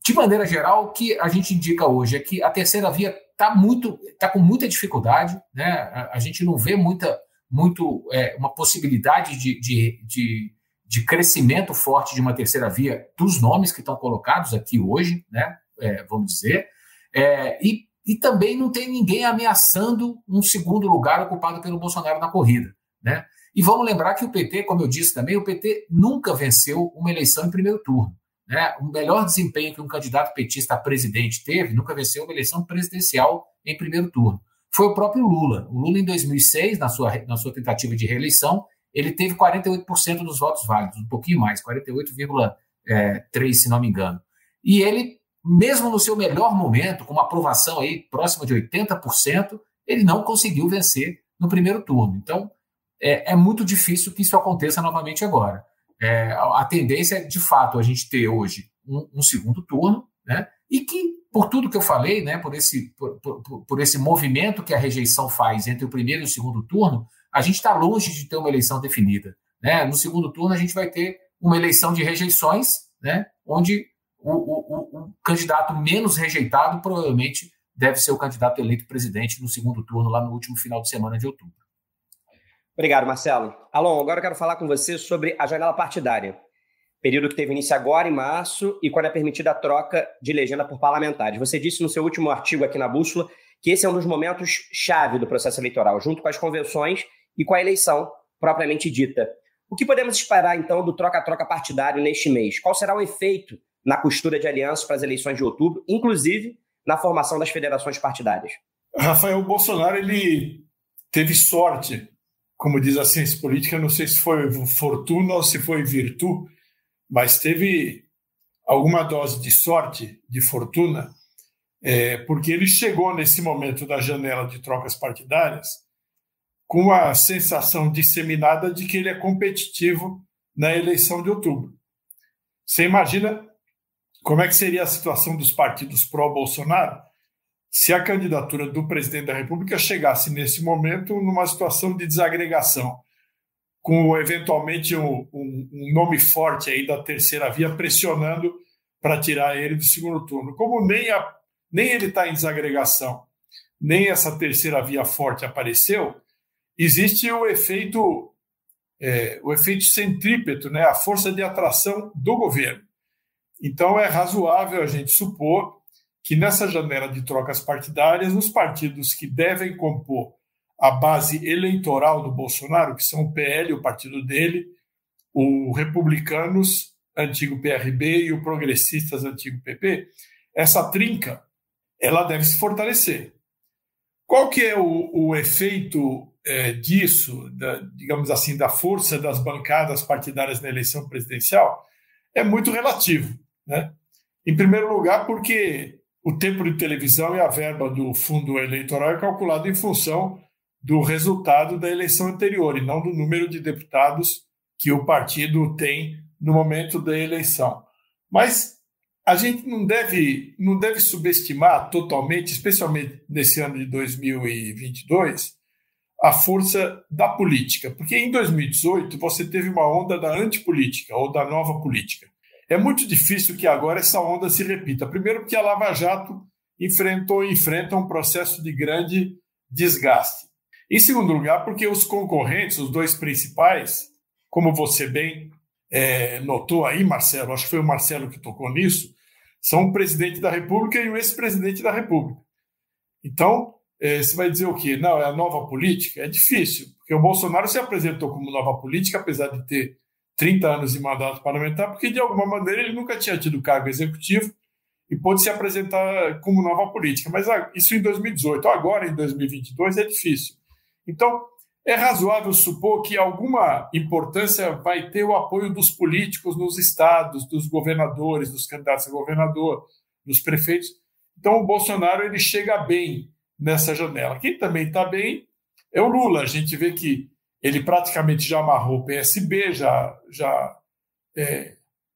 de maneira geral, o que a gente indica hoje é que a terceira via está muito, está com muita dificuldade, né? A, a, gente não vê muita, muito é, uma possibilidade de, de, de, de, crescimento forte de uma terceira via dos nomes que estão colocados aqui hoje, né? É, vamos dizer, é, e, e também não tem ninguém ameaçando um segundo lugar ocupado pelo Bolsonaro na corrida, né? E vamos lembrar que o PT, como eu disse também, o PT nunca venceu uma eleição em primeiro turno. Né? O melhor desempenho que um candidato petista a presidente teve nunca venceu uma eleição presidencial em primeiro turno. Foi o próprio Lula. O Lula, em 2006, na sua, na sua tentativa de reeleição, ele teve 48% dos votos válidos, um pouquinho mais, 48,3%, é, se não me engano. E ele, mesmo no seu melhor momento, com uma aprovação aí próxima de 80%, ele não conseguiu vencer no primeiro turno. Então, é, é muito difícil que isso aconteça novamente agora. É, a tendência é, de fato, a gente ter hoje um, um, segundo turno, né? E que, por tudo que eu falei, né, por, esse, por, por, por esse movimento que a rejeição faz entre o primeiro e o segundo turno, a gente está longe de ter uma eleição definida. Né? No segundo turno, a gente vai ter uma eleição de rejeições, né? onde o, o, o candidato menos rejeitado provavelmente deve ser o candidato eleito presidente no segundo turno, lá no último final de semana de outubro. Obrigado, Marcelo. Alon, agora eu quero falar com você sobre a janela partidária. Período que teve início agora em março e quando é permitida a troca de legenda por parlamentares. Você disse no seu último artigo aqui na Bússola que esse é um dos momentos chave do processo eleitoral, junto com as convenções e com a eleição propriamente dita. O que podemos esperar, então, do troca-troca partidário neste mês? Qual será o efeito na costura de alianças para as eleições de outubro, inclusive na formação das federações partidárias? Rafael Bolsonaro ele teve sorte como diz a ciência política, não sei se foi fortuna ou se foi virtude, mas teve alguma dose de sorte, de fortuna, é, porque ele chegou nesse momento da janela de trocas partidárias com a sensação disseminada de que ele é competitivo na eleição de outubro. Você imagina como é que seria a situação dos partidos pró-Bolsonaro se a candidatura do presidente da República chegasse nesse momento numa situação de desagregação, com eventualmente um, um, um nome forte aí da terceira via pressionando para tirar ele do segundo turno. Como nem, a, nem ele está em desagregação, nem essa terceira via forte apareceu, existe o efeito é, o efeito centrípeto, né, a força de atração do governo. Então é razoável a gente supor que nessa janela de trocas partidárias, os partidos que devem compor a base eleitoral do Bolsonaro, que são o PL, o partido dele, o Republicanos, antigo PRB, e o Progressistas, antigo PP, essa trinca ela deve se fortalecer. Qual que é o, o efeito é, disso, da, digamos assim, da força das bancadas partidárias na eleição presidencial? É muito relativo. Né? Em primeiro lugar, porque o tempo de televisão e a verba do fundo eleitoral é calculado em função do resultado da eleição anterior e não do número de deputados que o partido tem no momento da eleição. Mas a gente não deve, não deve subestimar totalmente, especialmente nesse ano de 2022, a força da política, porque em 2018 você teve uma onda da antipolítica ou da nova política. É muito difícil que agora essa onda se repita. Primeiro, porque a Lava Jato enfrentou e enfrenta um processo de grande desgaste. Em segundo lugar, porque os concorrentes, os dois principais, como você bem é, notou aí, Marcelo, acho que foi o Marcelo que tocou nisso, são o presidente da República e o ex-presidente da República. Então, é, você vai dizer o quê? Não, é a nova política? É difícil, porque o Bolsonaro se apresentou como nova política, apesar de ter 30 anos de mandato parlamentar, porque de alguma maneira ele nunca tinha tido cargo executivo e pôde se apresentar como nova política. Mas ah, isso em 2018. Agora, em 2022, é difícil. Então, é razoável supor que alguma importância vai ter o apoio dos políticos nos estados, dos governadores, dos candidatos a governador, dos prefeitos. Então, o Bolsonaro ele chega bem nessa janela. Quem também está bem é o Lula. A gente vê que ele praticamente já amarrou o PSB, já, já é,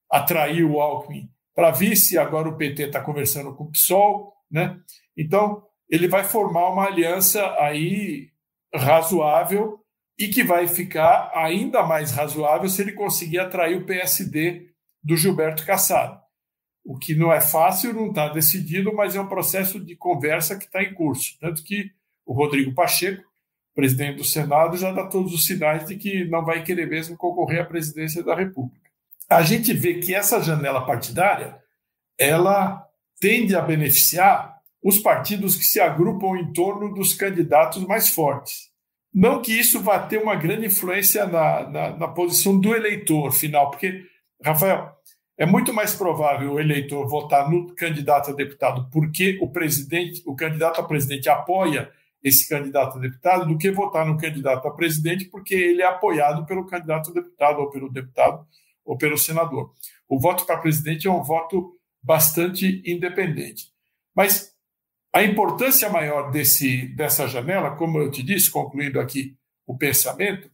atraiu o Alckmin para vice, agora o PT está conversando com o PSOL, né? Então, ele vai formar uma aliança aí razoável e que vai ficar ainda mais razoável se ele conseguir atrair o PSD do Gilberto Kassab. O que não é fácil, não está decidido, mas é um processo de conversa que está em curso. Tanto que o Rodrigo Pacheco, presidente do Senado, já dá todos os sinais de que não vai querer mesmo concorrer à presidência da República. A gente vê que essa janela partidária ela tende a beneficiar os partidos que se agrupam em torno dos candidatos mais fortes. Não que isso vá ter uma grande influência na, na, na posição do eleitor final, porque, Rafael, é muito mais provável o eleitor votar no candidato a deputado porque o presidente, o candidato a presidente apoia esse candidato a deputado do que votar no candidato a presidente porque ele é apoiado pelo candidato a deputado ou pelo deputado ou pelo senador. O voto para presidente é um voto bastante independente. Mas a importância maior desse, dessa janela, como eu te disse, concluindo aqui o pensamento,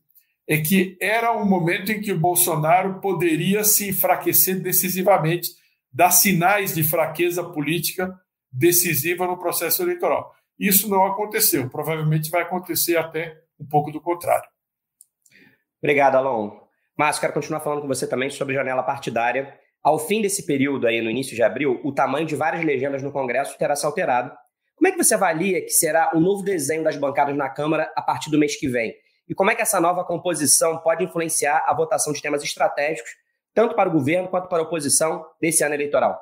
é que era um momento em que o Bolsonaro poderia se enfraquecer decisivamente, dar sinais de fraqueza política decisiva no processo eleitoral. Isso não aconteceu, provavelmente vai acontecer até um pouco do contrário. Obrigado, Alon. Márcio, quero continuar falando com você também sobre janela partidária. Ao fim desse período, aí no início de abril, o tamanho de várias legendas no Congresso terá se alterado. Como é que você avalia que será o novo desenho das bancadas na Câmara a partir do mês que vem? E como é que essa nova composição pode influenciar a votação de temas estratégicos, tanto para o governo quanto para a oposição, desse ano eleitoral?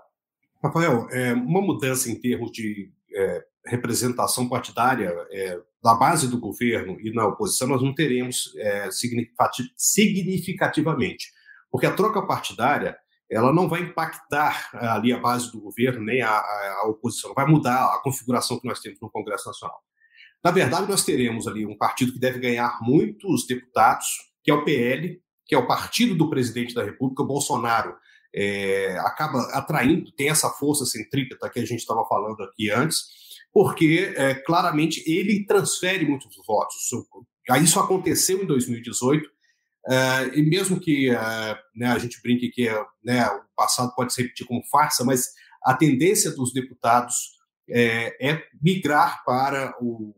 Rafael, é, uma mudança em termos de é, representação partidária é, da base do governo e na oposição, nós não teremos é, significativamente, porque a troca partidária ela não vai impactar ali a base do governo nem a, a, a oposição, vai mudar a configuração que nós temos no Congresso Nacional. Na verdade, nós teremos ali um partido que deve ganhar muitos deputados, que é o PL, que é o partido do presidente da República, Bolsonaro. É, acaba atraindo, tem essa força centrípeta que a gente estava falando aqui antes, porque é, claramente ele transfere muitos votos. Isso aconteceu em 2018, é, e mesmo que é, né, a gente brinque que né, o passado pode se repetir como farsa, mas a tendência dos deputados é, é migrar para o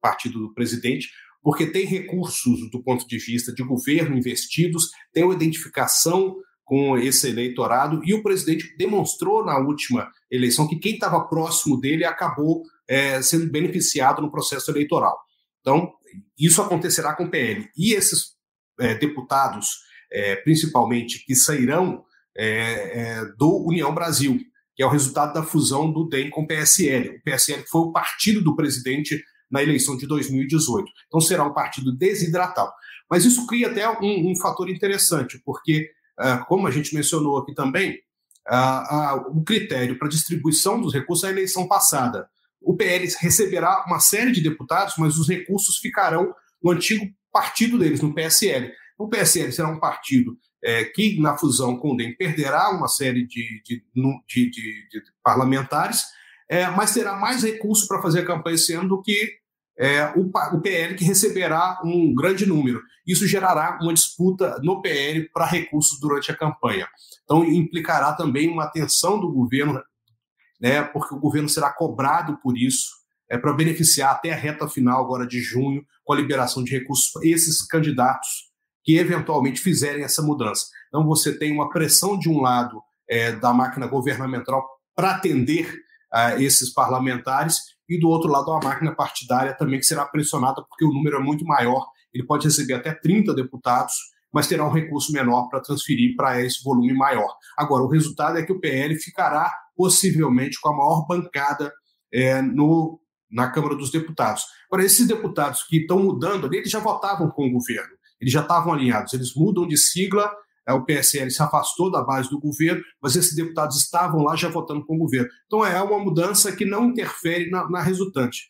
partido do presidente, porque tem recursos do ponto de vista de governo investidos, tem uma identificação com esse eleitorado, e o presidente demonstrou na última eleição que quem estava próximo dele acabou é, sendo beneficiado no processo eleitoral. Então, isso acontecerá com o PL. E esses é, deputados, é, principalmente, que sairão é, é, do União Brasil, que é o resultado da fusão do DEM com o PSL. O PSL foi o partido do presidente na eleição de 2018. Então será um partido desidratado. Mas isso cria até um, um fator interessante, porque, como a gente mencionou aqui também, o critério para distribuição dos recursos é a eleição passada. O PL receberá uma série de deputados, mas os recursos ficarão no antigo partido deles, no PSL. O PSL será um partido é, que, na fusão com o DEM, perderá uma série de, de, de, de parlamentares, é, mas terá mais recursos para fazer a campanha esse ano do que é, o, o, PL, que receberá um grande número. Isso gerará uma disputa no PL para recursos durante a campanha. Então, implicará também uma atenção do governo, né, porque o governo será cobrado por isso, é, para beneficiar até a reta final, agora de junho, com a liberação de recursos, esses candidatos que eventualmente fizerem essa mudança. Então, você tem uma pressão de um lado é, da máquina governamental para atender a esses parlamentares e do outro lado a máquina partidária também que será pressionada porque o número é muito maior, ele pode receber até 30 deputados, mas terá um recurso menor para transferir para esse volume maior. Agora, o resultado é que o PL ficará possivelmente com a maior bancada é, no, na Câmara dos Deputados. Agora, esses deputados que estão mudando ali, eles já votavam com o governo, eles já estavam alinhados, eles mudam de sigla o PSL se afastou da base do governo, mas esses deputados estavam lá já votando com o governo. Então é uma mudança que não interfere na, na resultante.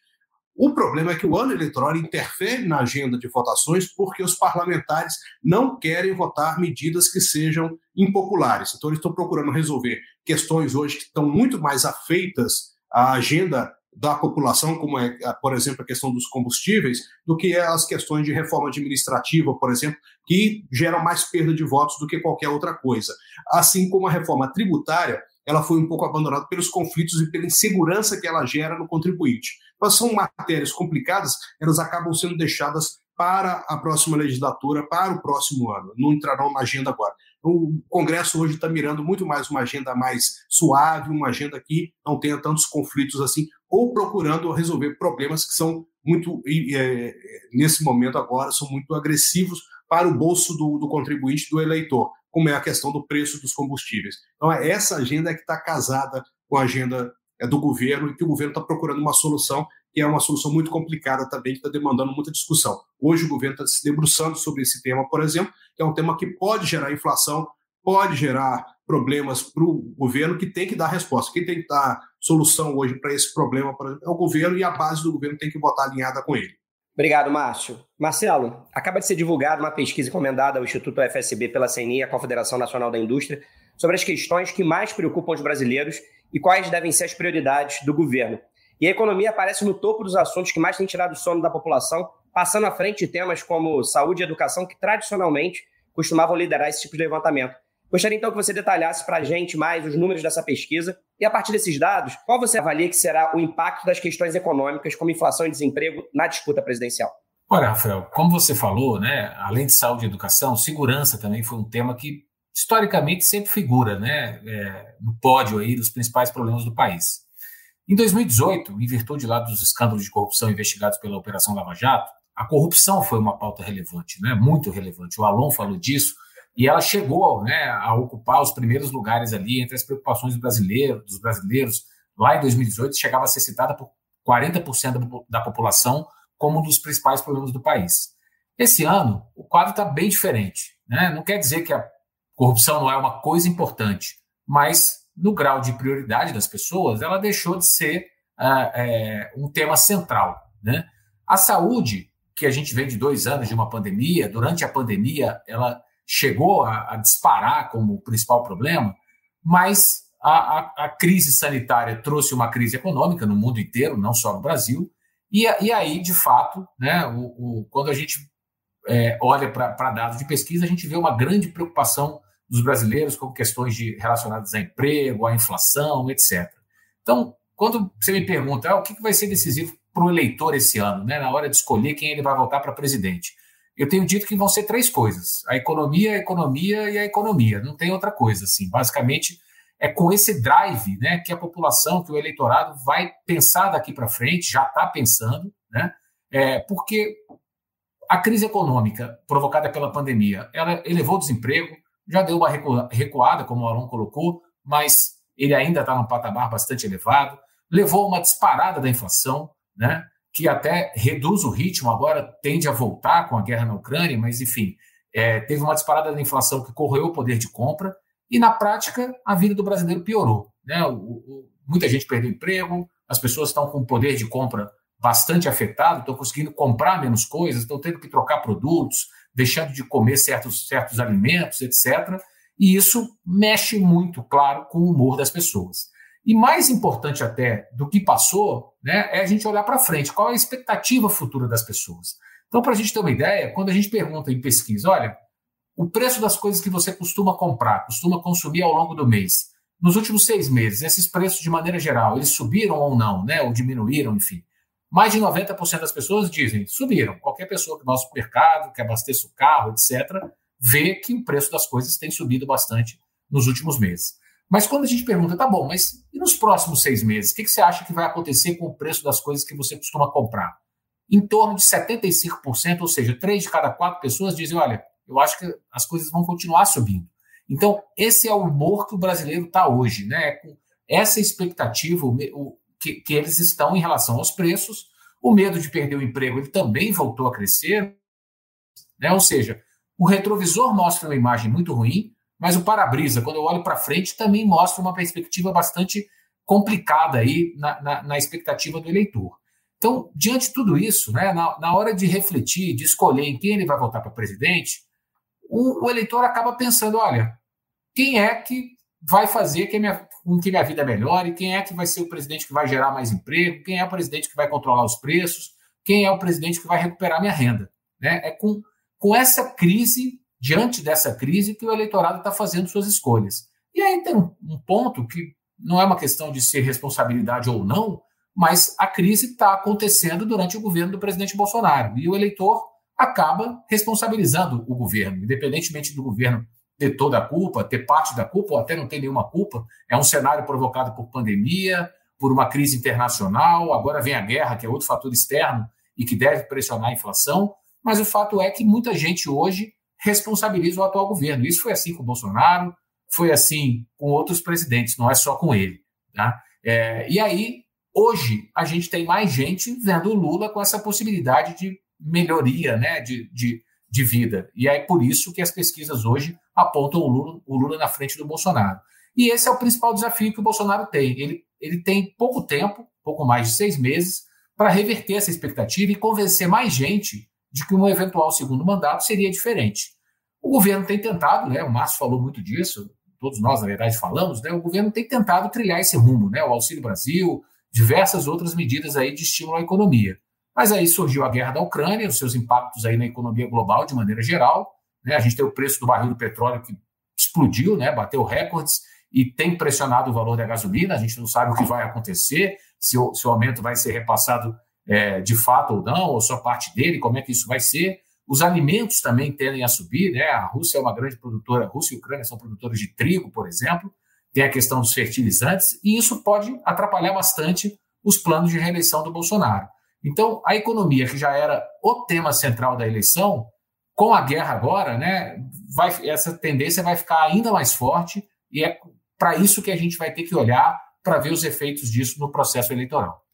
O problema é que o ano eleitoral interfere na agenda de votações porque os parlamentares não querem votar medidas que sejam impopulares. Então, eles estão procurando resolver questões hoje que estão muito mais afeitas à agenda da população, como é, por exemplo, a questão dos combustíveis, do que as questões de reforma administrativa, por exemplo, que geram mais perda de votos do que qualquer outra coisa. Assim como a reforma tributária, ela foi um pouco abandonada pelos conflitos e pela insegurança que ela gera no contribuinte. Mas são matérias complicadas, elas acabam sendo deixadas para a próxima legislatura, para o próximo ano. Não entrarão na agenda agora. O Congresso hoje está mirando muito mais uma agenda mais suave, uma agenda que não tenha tantos conflitos assim, ou procurando resolver problemas que são muito, é, nesse momento agora, são muito agressivos para o bolso do, do contribuinte, do eleitor, como é a questão do preço dos combustíveis. Então, é essa agenda que está casada com a agenda é, do governo e que o governo está procurando uma solução que é uma solução muito complicada também, que está demandando muita discussão. Hoje o governo está se debruçando sobre esse tema, por exemplo, que é um tema que pode gerar inflação, pode gerar problemas para o governo, que tem que dar resposta. Quem tem que dar solução hoje para esse problema exemplo, é o governo e a base do governo tem que votar alinhada com ele. Obrigado, Márcio. Marcelo, acaba de ser divulgada uma pesquisa encomendada ao Instituto FSB pela CNI, a Confederação Nacional da Indústria, sobre as questões que mais preocupam os brasileiros e quais devem ser as prioridades do governo. E a economia aparece no topo dos assuntos que mais têm tirado o sono da população, passando à frente de temas como saúde e educação, que tradicionalmente costumavam liderar esse tipo de levantamento. Gostaria então que você detalhasse para a gente mais os números dessa pesquisa e, a partir desses dados, qual você avalia que será o impacto das questões econômicas, como inflação e desemprego, na disputa presidencial? Olha, Rafael, como você falou, né, além de saúde e educação, segurança também foi um tema que historicamente sempre figura né, é, no pódio aí dos principais problemas do país. Em 2018, em virtude lá dos escândalos de corrupção investigados pela Operação Lava Jato, a corrupção foi uma pauta relevante, né? muito relevante. O Alon falou disso, e ela chegou né, a ocupar os primeiros lugares ali entre as preocupações do brasileiro, dos brasileiros. Lá em 2018, chegava a ser citada por 40% da população como um dos principais problemas do país. Esse ano, o quadro está bem diferente. Né? Não quer dizer que a corrupção não é uma coisa importante, mas no grau de prioridade das pessoas, ela deixou de ser uh, é, um tema central. Né? A saúde, que a gente vem de dois anos de uma pandemia, durante a pandemia ela chegou a, a disparar como principal problema, mas a, a, a, crise sanitária trouxe uma crise econômica no mundo inteiro, não só no Brasil, e, e aí, de fato, né, o, o quando a gente é, olha para dados de pesquisa, a gente vê uma grande preocupação dos brasileiros com questões de, relacionadas a emprego, à inflação, etc. Então, quando você me pergunta ah, o que vai ser decisivo para o eleitor esse ano, né, na hora de escolher quem ele vai votar para presidente, eu tenho dito que vão ser três coisas: a economia, a economia e a economia. Não tem outra coisa assim. Basicamente, é com esse drive, né, que a população, que o eleitorado vai pensar daqui para frente, já está pensando, né, é, porque a crise econômica provocada pela pandemia, ela elevou o desemprego, já deu uma recuada, como o Alon colocou, mas ele ainda está num patamar bastante elevado. Levou uma disparada da inflação, né, que até reduz o ritmo, agora tende a voltar com a guerra na Ucrânia, mas enfim, é, teve uma disparada da inflação que corroeu o poder de compra, e na prática a vida do brasileiro piorou. Né? O, o, muita gente perdeu emprego, as pessoas estão com o poder de compra bastante afetado, estão conseguindo comprar menos coisas, estão tendo que trocar produtos, deixando de comer certos, certos alimentos, etc. E isso mexe muito, claro, com o humor das pessoas. E mais importante até do que passou, né, é a gente olhar para frente. Qual é a expectativa futura das pessoas? Então, para a gente ter uma ideia, quando a gente pergunta em pesquisa, olha, o preço das coisas que você costuma comprar, costuma consumir ao longo do mês, nos últimos seis meses, esses preços, de maneira geral, eles subiram ou não, né, ou diminuíram, enfim. Mais de 90% das pessoas dizem subiram. Qualquer pessoa que vai ao supermercado, que abasteça o carro, etc., vê que o preço das coisas tem subido bastante nos últimos meses. Mas quando a gente pergunta, tá bom, mas e nos próximos seis meses? O que, que você acha que vai acontecer com o preço das coisas que você costuma comprar? Em torno de 75%, ou seja, três de cada quatro pessoas dizem: olha, eu acho que as coisas vão continuar subindo. Então, esse é o humor que o brasileiro está hoje, né? Com essa expectativa, o, que, que eles estão em relação aos preços. O medo de perder o emprego ele também voltou a crescer, né? ou seja, o retrovisor mostra uma imagem muito ruim, mas o para-brisa, quando eu olho para frente, também mostra uma perspectiva bastante complicada aí na, na, na, expectativa do eleitor. Então, diante de tudo isso, né, na, na hora de refletir, de escolher em quem ele vai votar para presidente, o, o, eleitor acaba pensando: olha, quem é que vai fazer que minha com que minha vida melhore, quem é que vai ser o presidente que vai gerar mais emprego, quem é o presidente que vai controlar os preços, quem é o presidente que vai recuperar minha renda. Né? É com, com essa crise, diante dessa crise, que o eleitorado está fazendo suas escolhas. E aí tem um, ponto que não é uma questão de ser responsabilidade ou não, mas a crise está acontecendo durante o governo do presidente Bolsonaro. E o eleitor acaba responsabilizando o governo, independentemente do governo ter toda a culpa, ter parte da culpa, ou até não ter nenhuma culpa. É um cenário provocado por pandemia, por uma crise internacional, agora vem a guerra, que é outro fator externo e que deve pressionar a inflação. Mas o fato é que muita gente hoje responsabiliza o atual governo. Isso foi assim com o Bolsonaro, foi assim com outros presidentes, não é só com ele. Tá? É, e aí, hoje, a gente tem mais gente vendo o Lula com essa possibilidade de melhoria né, de, de, de vida. E é por isso que as pesquisas hoje apontam o Lula, o Lula na frente do Bolsonaro. E esse é o principal desafio que o Bolsonaro tem. Ele, ele tem pouco tempo, pouco mais de seis meses, para reverter essa expectativa e convencer mais gente de que um eventual segundo mandato seria diferente. O governo tem tentado, né, o Márcio falou muito disso, todos nós, na verdade, falamos, né, o governo tem tentado trilhar esse rumo, né, o Auxílio Brasil, diversas outras medidas aí de estímulo à economia. Mas aí surgiu a guerra da Ucrânia, os seus impactos aí na economia global de maneira geral. Né? A gente tem o preço do barril do petróleo que explodiu, né? bateu recordes e tem pressionado o valor da gasolina. A gente não sabe o que vai acontecer, se o, se o aumento vai ser repassado é, de fato ou não, ou só parte dele, como é que isso vai ser. Os alimentos também tendem a subir, né? A Rússia é uma grande produtora, a Rússia e a Ucrânia são produtores de trigo, por exemplo, tem a questão dos fertilizantes, e isso pode atrapalhar bastante os planos de reeleição do Bolsonaro. Então, a economia, que já era o tema central da eleição, com a guerra agora, né, vai, essa tendência vai ficar ainda mais forte e é para isso que a gente vai ter que olhar para ver os efeitos disso no processo eleitoral.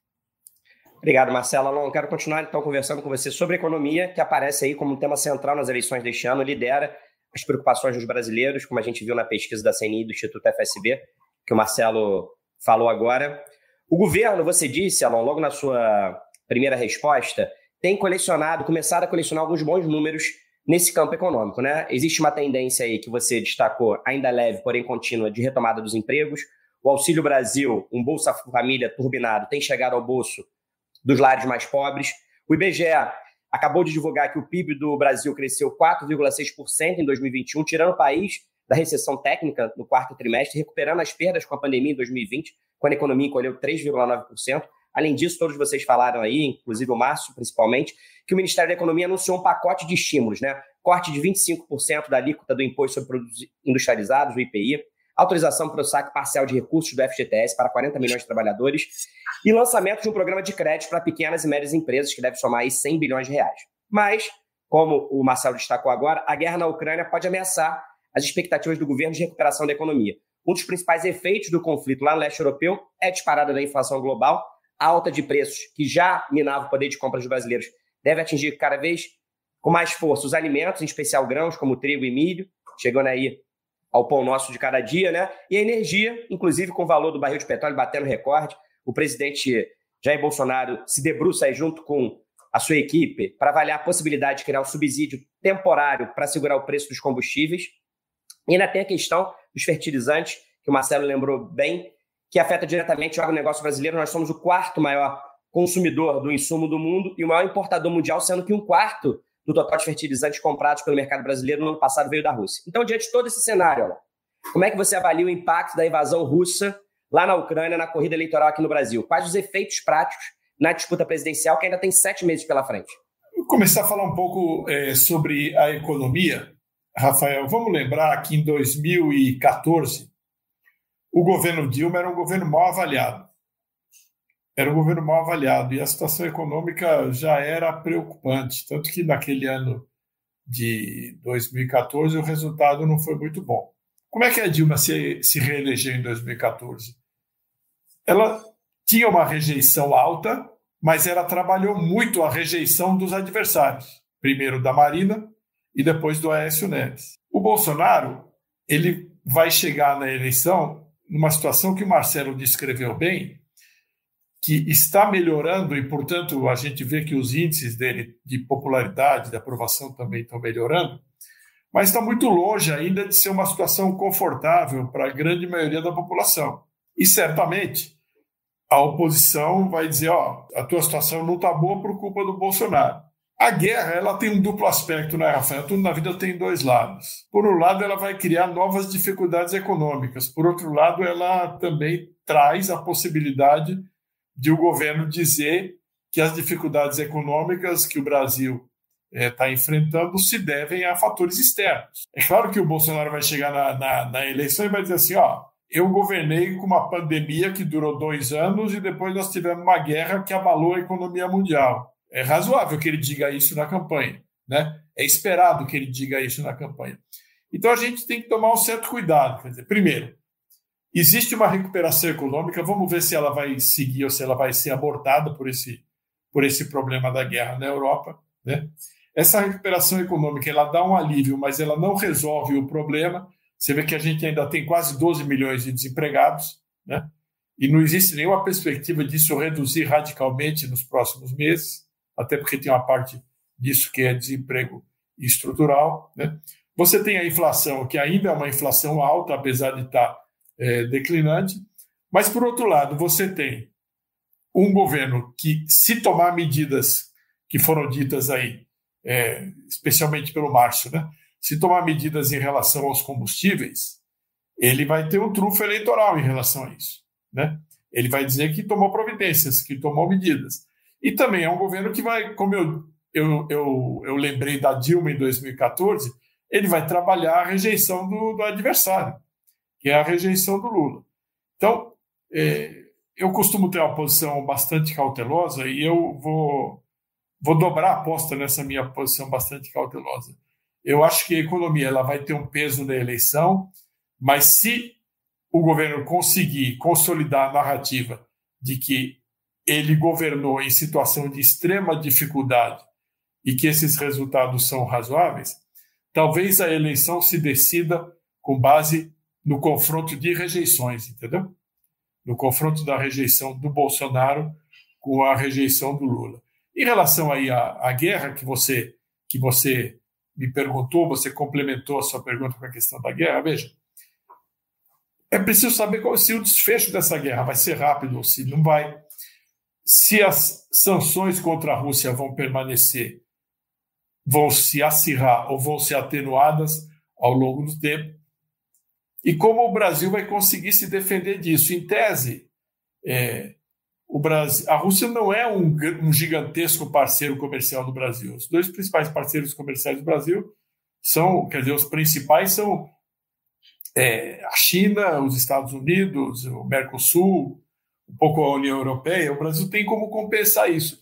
Obrigado, Marcelo. Alon, quero continuar então conversando com você sobre economia, que aparece aí como um tema central nas eleições deste ano, lidera as preocupações dos brasileiros, como a gente viu na pesquisa da CNI do Instituto FSB, que o Marcelo falou agora. O governo, você disse, Alon, logo na sua primeira resposta, tem colecionado, começado a colecionar alguns bons números nesse campo econômico, né? Existe uma tendência aí que você destacou, ainda leve, porém contínua, de retomada dos empregos. O Auxílio Brasil, um Bolsa Família turbinado, tem chegado ao bolso dos lares mais pobres. O IBGE acabou de divulgar que o PIB do Brasil cresceu 4,6% em 2021, tirando o país da recessão técnica no quarto trimestre, recuperando as perdas com a pandemia em 2020, quando a economia encolheu 3,9%. Além disso, todos vocês falaram aí, inclusive o Márcio principalmente, que o Ministério da Economia anunciou um pacote de estímulos, né? Corte de 25% da alíquota do Imposto sobre Produtos Industrializados, o IPI, autorização para o saque parcial de recursos do FGTS para 40 milhões de trabalhadores e lançamento de um programa de crédito para pequenas e médias empresas que deve somar aí 100 bilhões de reais. Mas, como o Marcelo destacou agora, a guerra na Ucrânia pode ameaçar as expectativas do governo de recuperação da economia. Um dos principais efeitos do conflito lá no leste europeu é a disparada da inflação global alta de preços que já minava o poder de compra dos brasileiros deve atingir cada vez com mais força os alimentos, em especial grãos como trigo e milho, chegando aí ao pão nosso de cada dia, né? E a energia, inclusive com o valor do barril de petróleo batendo recorde. O presidente Jair Bolsonaro se debruça aí junto com a sua equipe para avaliar a possibilidade de criar um subsídio temporário para segurar o preço dos combustíveis. E ainda tem a questão dos fertilizantes, que o Marcelo lembrou bem, que afeta diretamente o agronegócio brasileiro. Nós somos o quarto maior consumidor do insumo do mundo e o maior importador mundial, sendo que um quarto do total de fertilizantes comprados pelo mercado brasileiro no ano passado veio da Rússia. Então, diante de todo esse cenário, como é que você avalia o impacto da invasão russa lá na Ucrânia, na corrida eleitoral aqui no Brasil? Quais os efeitos práticos na disputa presidencial que ainda tem sete meses pela frente? Vou começar a falar um pouco é, sobre a economia. Rafael, vamos lembrar que em 2014 o governo Dilma era um governo mal avaliado. Era um governo mal avaliado e a situação econômica já era preocupante, tanto que naquele ano de 2014 o resultado não foi muito bom. Como é que a Dilma se, se reelegeu em 2014? Ela tinha uma rejeição alta, mas ela trabalhou muito a rejeição dos adversários, primeiro da Marina e depois do Aécio Neves. O Bolsonaro ele vai chegar na eleição numa situação que o Marcelo descreveu bem, que está melhorando e, portanto, a gente vê que os índices dele de popularidade, de aprovação também estão melhorando, mas está muito longe ainda de ser uma situação confortável para a grande maioria da população. E certamente a oposição vai dizer, ó, a tua situação não está boa por culpa do Bolsonaro. A guerra ela tem um duplo aspecto, né, Rafael? Tudo na vida tem dois lados. Por um lado, ela vai criar novas dificuldades econômicas. Por outro lado, ela também traz a possibilidade de o governo dizer que as dificuldades econômicas que o Brasil está eh, enfrentando se devem a fatores externos. É claro que o Bolsonaro vai chegar na, na, na eleição e vai dizer assim: ó, eu governei com uma pandemia que durou dois anos e depois nós tivemos uma guerra que abalou a economia mundial. É razoável que ele diga isso na campanha, né? É esperado que ele diga isso na campanha. Então a gente tem que tomar um certo cuidado. Quer dizer, primeiro, existe uma recuperação econômica, vamos ver se ela vai seguir ou se ela vai ser abortada por esse, por esse problema da guerra na Europa, né? Essa recuperação econômica ela dá um alívio, mas ela não resolve o problema. Você vê que a gente ainda tem quase 12 milhões de desempregados, né? e não existe nenhuma perspectiva disso reduzir radicalmente nos próximos meses, até porque tem uma parte disso que é desemprego estrutural. Né? Você tem a inflação, que ainda é uma inflação alta, apesar de estar é, declinante, mas, por outro lado, você tem um governo que, se tomar medidas que foram ditas aí é, especialmente pelo Márcio, né? se tomar medidas em relação aos combustíveis, ele vai ter um trunfo eleitoral em relação a isso. Né? Ele vai dizer que tomou providências, que tomou medidas. E também é um governo que vai, como eu, eu, eu, eu lembrei da Dilma em 2014, ele vai trabalhar a rejeição do, do adversário, que é a rejeição do Lula. Então, é, eu costumo ter uma posição bastante cautelosa e eu vou vou dobrar a aposta nessa minha posição bastante cautelosa. Eu acho que a economia ela vai ter um peso na eleição, mas se o governo conseguir consolidar a narrativa de que ele governou em situação de extrema dificuldade e que esses resultados são razoáveis, talvez a eleição se decida com base no confronto de rejeições, entendeu? No confronto da rejeição do Bolsonaro com a rejeição do Lula. Em relação aí à, à guerra que você que você me perguntou, você complementou a sua pergunta com a questão da guerra. Veja, é preciso saber qual se o desfecho dessa guerra vai ser rápido ou se não vai. Se as sanções contra a Rússia vão permanecer, vão se acirrar ou vão ser atenuadas ao longo do tempo. E como o Brasil vai conseguir se defender disso? Em tese, é, o Brasil, a Rússia não é um, um, gigantesco parceiro comercial do Brasil. Os dois principais parceiros comerciais do Brasil são, quer dizer, os principais são é, a China, os Estados Unidos, o Mercosul, um pouco a União Europeia. O Brasil tem como compensar isso.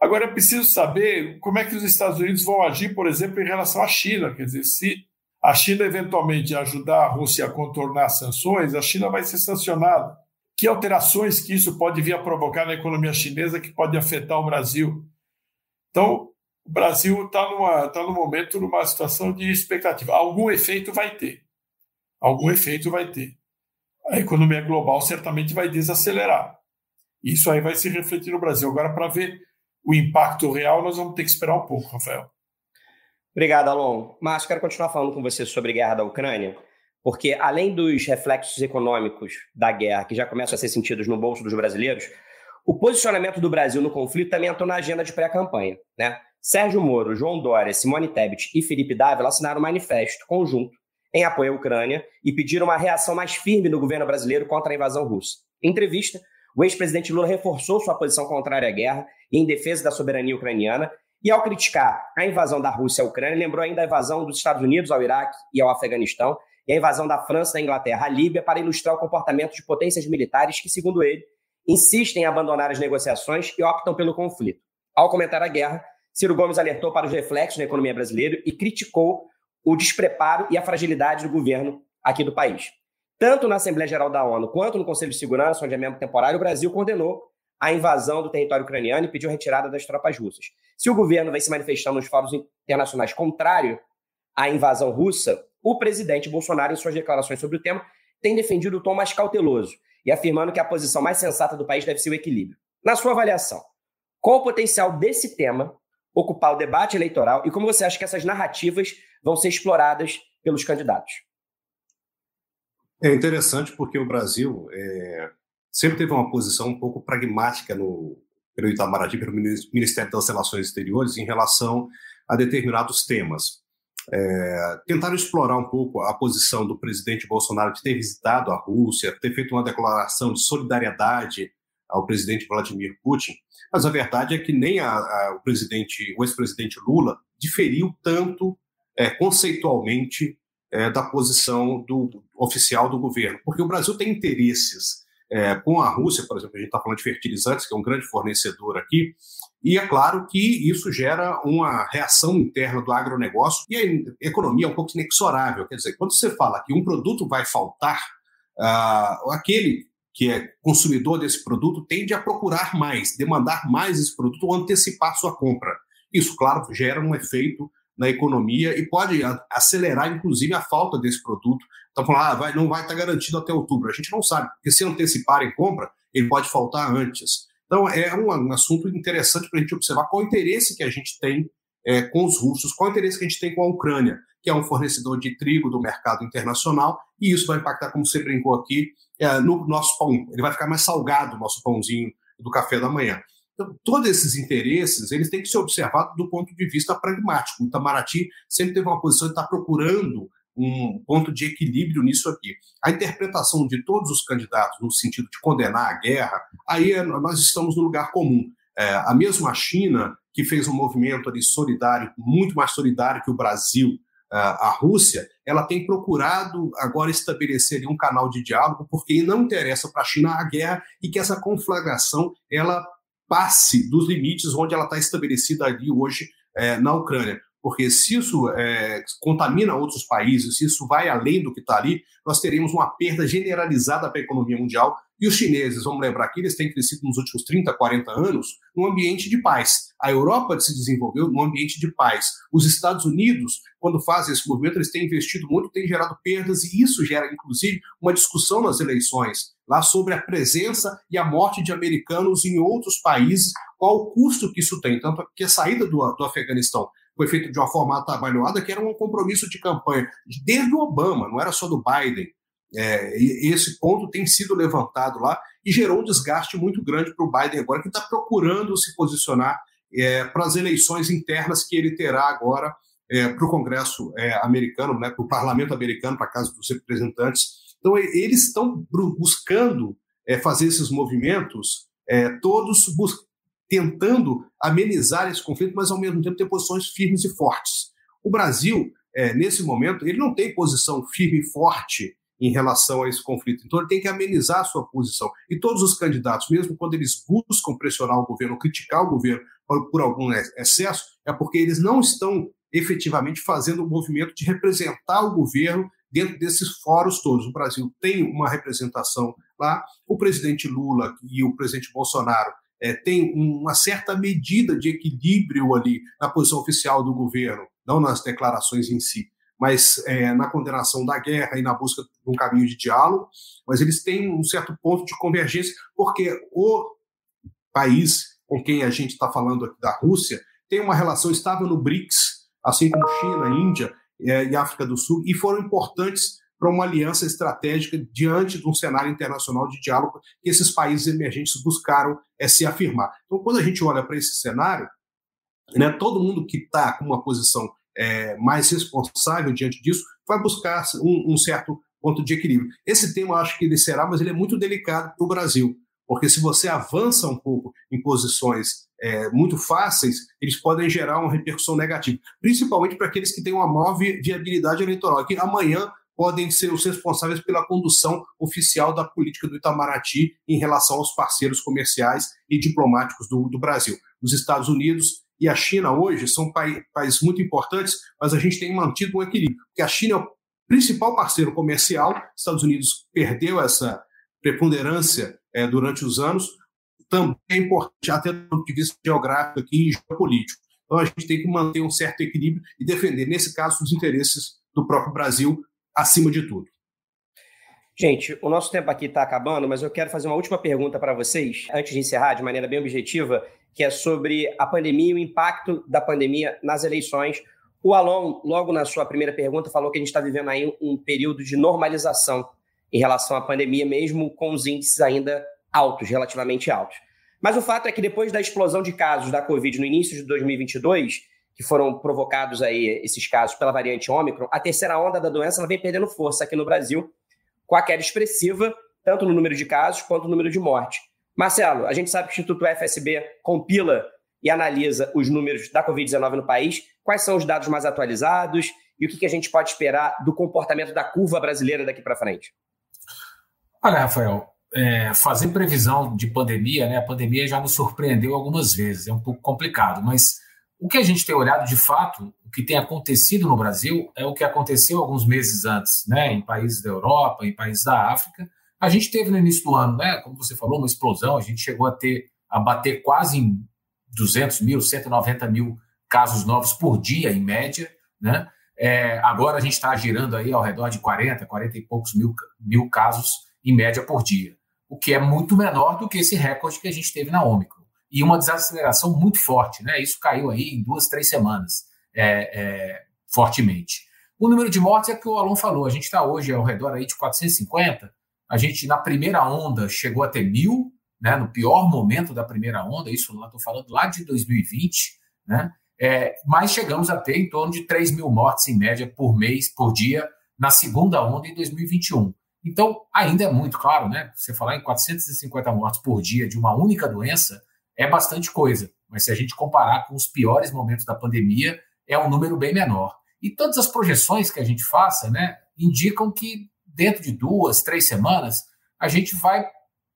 Agora, é preciso saber como é que os Estados Unidos vão agir, por exemplo, em relação à China. Quer dizer, se a China eventualmente ajudar a Rússia a contornar sanções, a China vai ser sancionada que alterações que isso pode vir a provocar na economia chinesa que pode afetar o Brasil. Então, o Brasil está tá no momento numa situação de expectativa. Algum efeito vai ter. Algum efeito vai ter. A economia global certamente vai desacelerar. Isso aí vai se refletir no Brasil. Agora, para ver o impacto real, nós vamos ter que esperar um pouco, Rafael. Obrigado, Alon. Mas quero continuar falando com você sobre a guerra da Ucrânia. Porque, além dos reflexos econômicos da guerra, que já começam a ser sentidos no bolso dos brasileiros, o posicionamento do Brasil no conflito também entrou na agenda de pré-campanha. Né? Sérgio Moro, João Dória, Simone Tebet e Felipe Dávila assinaram um manifesto conjunto em apoio à Ucrânia e pediram uma reação mais firme do governo brasileiro contra a invasão russa. Em entrevista, o ex-presidente Lula reforçou sua posição contrária à guerra e em defesa da soberania ucraniana e, ao criticar a invasão da Rússia à Ucrânia, lembrou ainda a invasão dos Estados Unidos ao Iraque e ao Afeganistão e a invasão da França e da Inglaterra à Líbia para ilustrar o comportamento de potências militares que, segundo ele, insistem em abandonar as negociações e optam pelo conflito. Ao comentar a guerra, Ciro Gomes alertou para os reflexos na economia brasileira e criticou o despreparo e a fragilidade do governo aqui do país. Tanto na Assembleia Geral da ONU quanto no Conselho de Segurança, onde é membro temporário, o Brasil condenou a invasão do território ucraniano e pediu a retirada das tropas russas. Se o governo vem se manifestando nos fóruns internacionais contrário à invasão russa, o presidente Bolsonaro, em suas declarações sobre o tema, tem defendido o tom mais cauteloso e afirmando que a posição mais sensata do país deve ser o equilíbrio. Na sua avaliação, qual o potencial desse tema ocupar o debate eleitoral e como você acha que essas narrativas vão ser exploradas pelos candidatos? É interessante porque o Brasil é, sempre teve uma posição um pouco pragmática no, pelo Itamaraty, pelo Ministério das Relações Exteriores, em relação a determinados temas. É, tentaram explorar um pouco a posição do presidente Bolsonaro de ter visitado a Rússia, ter feito uma declaração de solidariedade ao presidente Vladimir Putin, mas a verdade é que nem a, a, o presidente, o ex-presidente Lula diferiu tanto é, conceitualmente é, da posição do oficial do governo, porque o Brasil tem interesses é, com a Rússia, por exemplo, a gente está falando de fertilizantes, que é um grande fornecedor aqui, e é claro que isso gera uma reação interna do agronegócio e a economia é um pouco inexorável. Quer dizer, quando você fala que um produto vai faltar, uh, aquele que é consumidor desse produto tende a procurar mais, demandar mais esse produto ou antecipar sua compra. Isso, claro, gera um efeito na economia e pode acelerar, inclusive, a falta desse produto. Então, falar, ah, vai, não vai estar garantido até outubro. A gente não sabe, porque se anteciparem compra, ele pode faltar antes. Então, é um, um assunto interessante para a gente observar qual o interesse que a gente tem é, com os russos, qual o interesse que a gente tem com a Ucrânia, que é um fornecedor de trigo do mercado internacional, e isso vai impactar, como você brincou aqui, é, no nosso pão. Ele vai ficar mais salgado, o nosso pãozinho do café da manhã. Então, todos esses interesses, eles têm que ser observados do ponto de vista pragmático. O Itamaraty sempre teve uma posição de estar procurando um ponto de equilíbrio nisso aqui. A interpretação de todos os candidatos no sentido de condenar a guerra, aí é, nós estamos no lugar comum. É, a mesma China, que fez um movimento ali solidário, muito mais solidário que o Brasil, a Rússia, ela tem procurado agora estabelecer um canal de diálogo, porque não interessa para a China a guerra e que essa conflagração ela passe dos limites onde ela está estabelecida ali hoje é, na Ucrânia. Porque se isso é, contamina outros países, se isso vai além do que está ali, nós teremos uma perda generalizada para a economia mundial e os chineses, vamos lembrar que eles têm crescido nos últimos 30, 40 anos num ambiente de paz. A Europa se desenvolveu num ambiente de paz. Os Estados Unidos, quando fazem esse movimento, eles têm investido muito, têm gerado perdas, e isso gera, inclusive, uma discussão nas eleições lá sobre a presença e a morte de americanos em outros países, qual o custo que isso tem. Tanto que a saída do, do Afeganistão foi feita de uma forma atabalhoada, que era um compromisso de campanha desde o Obama, não era só do Biden. É, esse ponto tem sido levantado lá e gerou um desgaste muito grande para o Biden agora, que está procurando se posicionar é, para as eleições internas que ele terá agora é, para o Congresso é, americano, né, para o Parlamento americano, para a Casa dos Representantes. Então, eles estão buscando é, fazer esses movimentos, é, todos tentando amenizar esse conflito, mas ao mesmo tempo ter posições firmes e fortes. O Brasil, nesse momento, ele não tem posição firme e forte em relação a esse conflito. Então, ele tem que amenizar a sua posição. E todos os candidatos, mesmo quando eles buscam pressionar o governo, criticar o governo por, por algum excesso, é porque eles não estão efetivamente fazendo o movimento de representar o governo dentro desses fóruns todos. O Brasil tem uma representação lá, o presidente Lula e o presidente Bolsonaro é, têm uma certa medida de equilíbrio ali na posição oficial do governo, não nas declarações em si mas é, na condenação da guerra e na busca de um caminho de diálogo, mas eles têm um certo ponto de convergência, porque o país com quem a gente está falando aqui da Rússia tem uma relação estável no BRICS, assim como China, Índia é, e África do Sul, e foram importantes para uma aliança estratégica diante de um cenário internacional de diálogo que esses países emergentes buscaram é, se afirmar. Então, quando a gente olha para esse cenário, né, todo mundo que está com uma posição é, mais responsável diante disso, vai buscar um, um, certo ponto de equilíbrio. Esse tema acho que ele será, mas ele é muito delicado para o Brasil, porque se você avança um pouco em posições é, muito fáceis, eles podem gerar uma repercussão negativa, principalmente para aqueles que têm uma maior viabilidade eleitoral, que amanhã podem ser os responsáveis pela condução oficial da política do Itamaraty em relação aos parceiros comerciais e diplomáticos do, do Brasil. Os Estados Unidos e a China hoje são países muito importantes, mas a gente tem mantido um equilíbrio, porque a China é o principal parceiro comercial, Estados Unidos perdeu essa preponderância é, durante os anos, também é importante até do ponto de vista geográfico aqui e geopolítico. Então a gente tem que manter um certo equilíbrio e defender, nesse caso, os interesses do próprio Brasil acima de tudo. Gente, o nosso tempo aqui está acabando, mas eu quero fazer uma última pergunta para vocês, antes de encerrar, de maneira bem objetiva, que é sobre a pandemia e o impacto da pandemia nas eleições. O Alon, logo na sua primeira pergunta, falou que a gente está vivendo aí um período de normalização. em relação à pandemia, mesmo com os índices ainda altos, relativamente altos. Mas o fato é que depois da explosão de casos da Covid no início de 2022, que foram provocados aí esses casos pela variante Ômicron, a terceira onda da doença ela vem perdendo força aqui no Brasil, com a queda expressiva, tanto no número de casos quanto no número de mortes. Marcelo, a gente sabe que o Instituto FSB compila e analisa os números da Covid-19 no país. Quais são os dados mais atualizados e o que, a gente pode esperar do comportamento da curva brasileira daqui para frente? Olha, Rafael, é, fazer previsão de pandemia, né? A pandemia já nos surpreendeu algumas vezes, é um pouco complicado, mas o que a gente tem olhado de fato, o que tem acontecido no Brasil é o que aconteceu alguns meses antes, né? Em países da Europa, em países da África. A gente teve no início do ano, né? Como você falou, uma explosão, a gente chegou a ter a bater quase em 200 mil, 190 mil casos novos por dia, em média, né? É, agora a gente está girando aí ao redor de 40, 40 e poucos mil, mil casos em média por dia, o que é muito menor do que esse recorde que a gente teve na Ômicron. E uma desaceleração muito forte, né? Isso caiu aí em duas, três semanas, é, é, fortemente. O número de mortes é que o Alon falou, a gente está hoje ao redor aí de 450, a gente na primeira onda chegou a ter mil, né, no pior momento da primeira onda, isso estou falando lá de 2020, né, é, mas chegamos a ter em torno de 3 mil mortes em média por mês, por dia, na segunda onda em 2021. Então, ainda é muito claro, né? Você falar em 450 mortes por dia de uma única doença é bastante coisa, mas se a gente comparar com os piores momentos da pandemia, é um número bem menor. E todas as projeções que a gente faça, né, indicam que dentro de duas, três semanas, a gente vai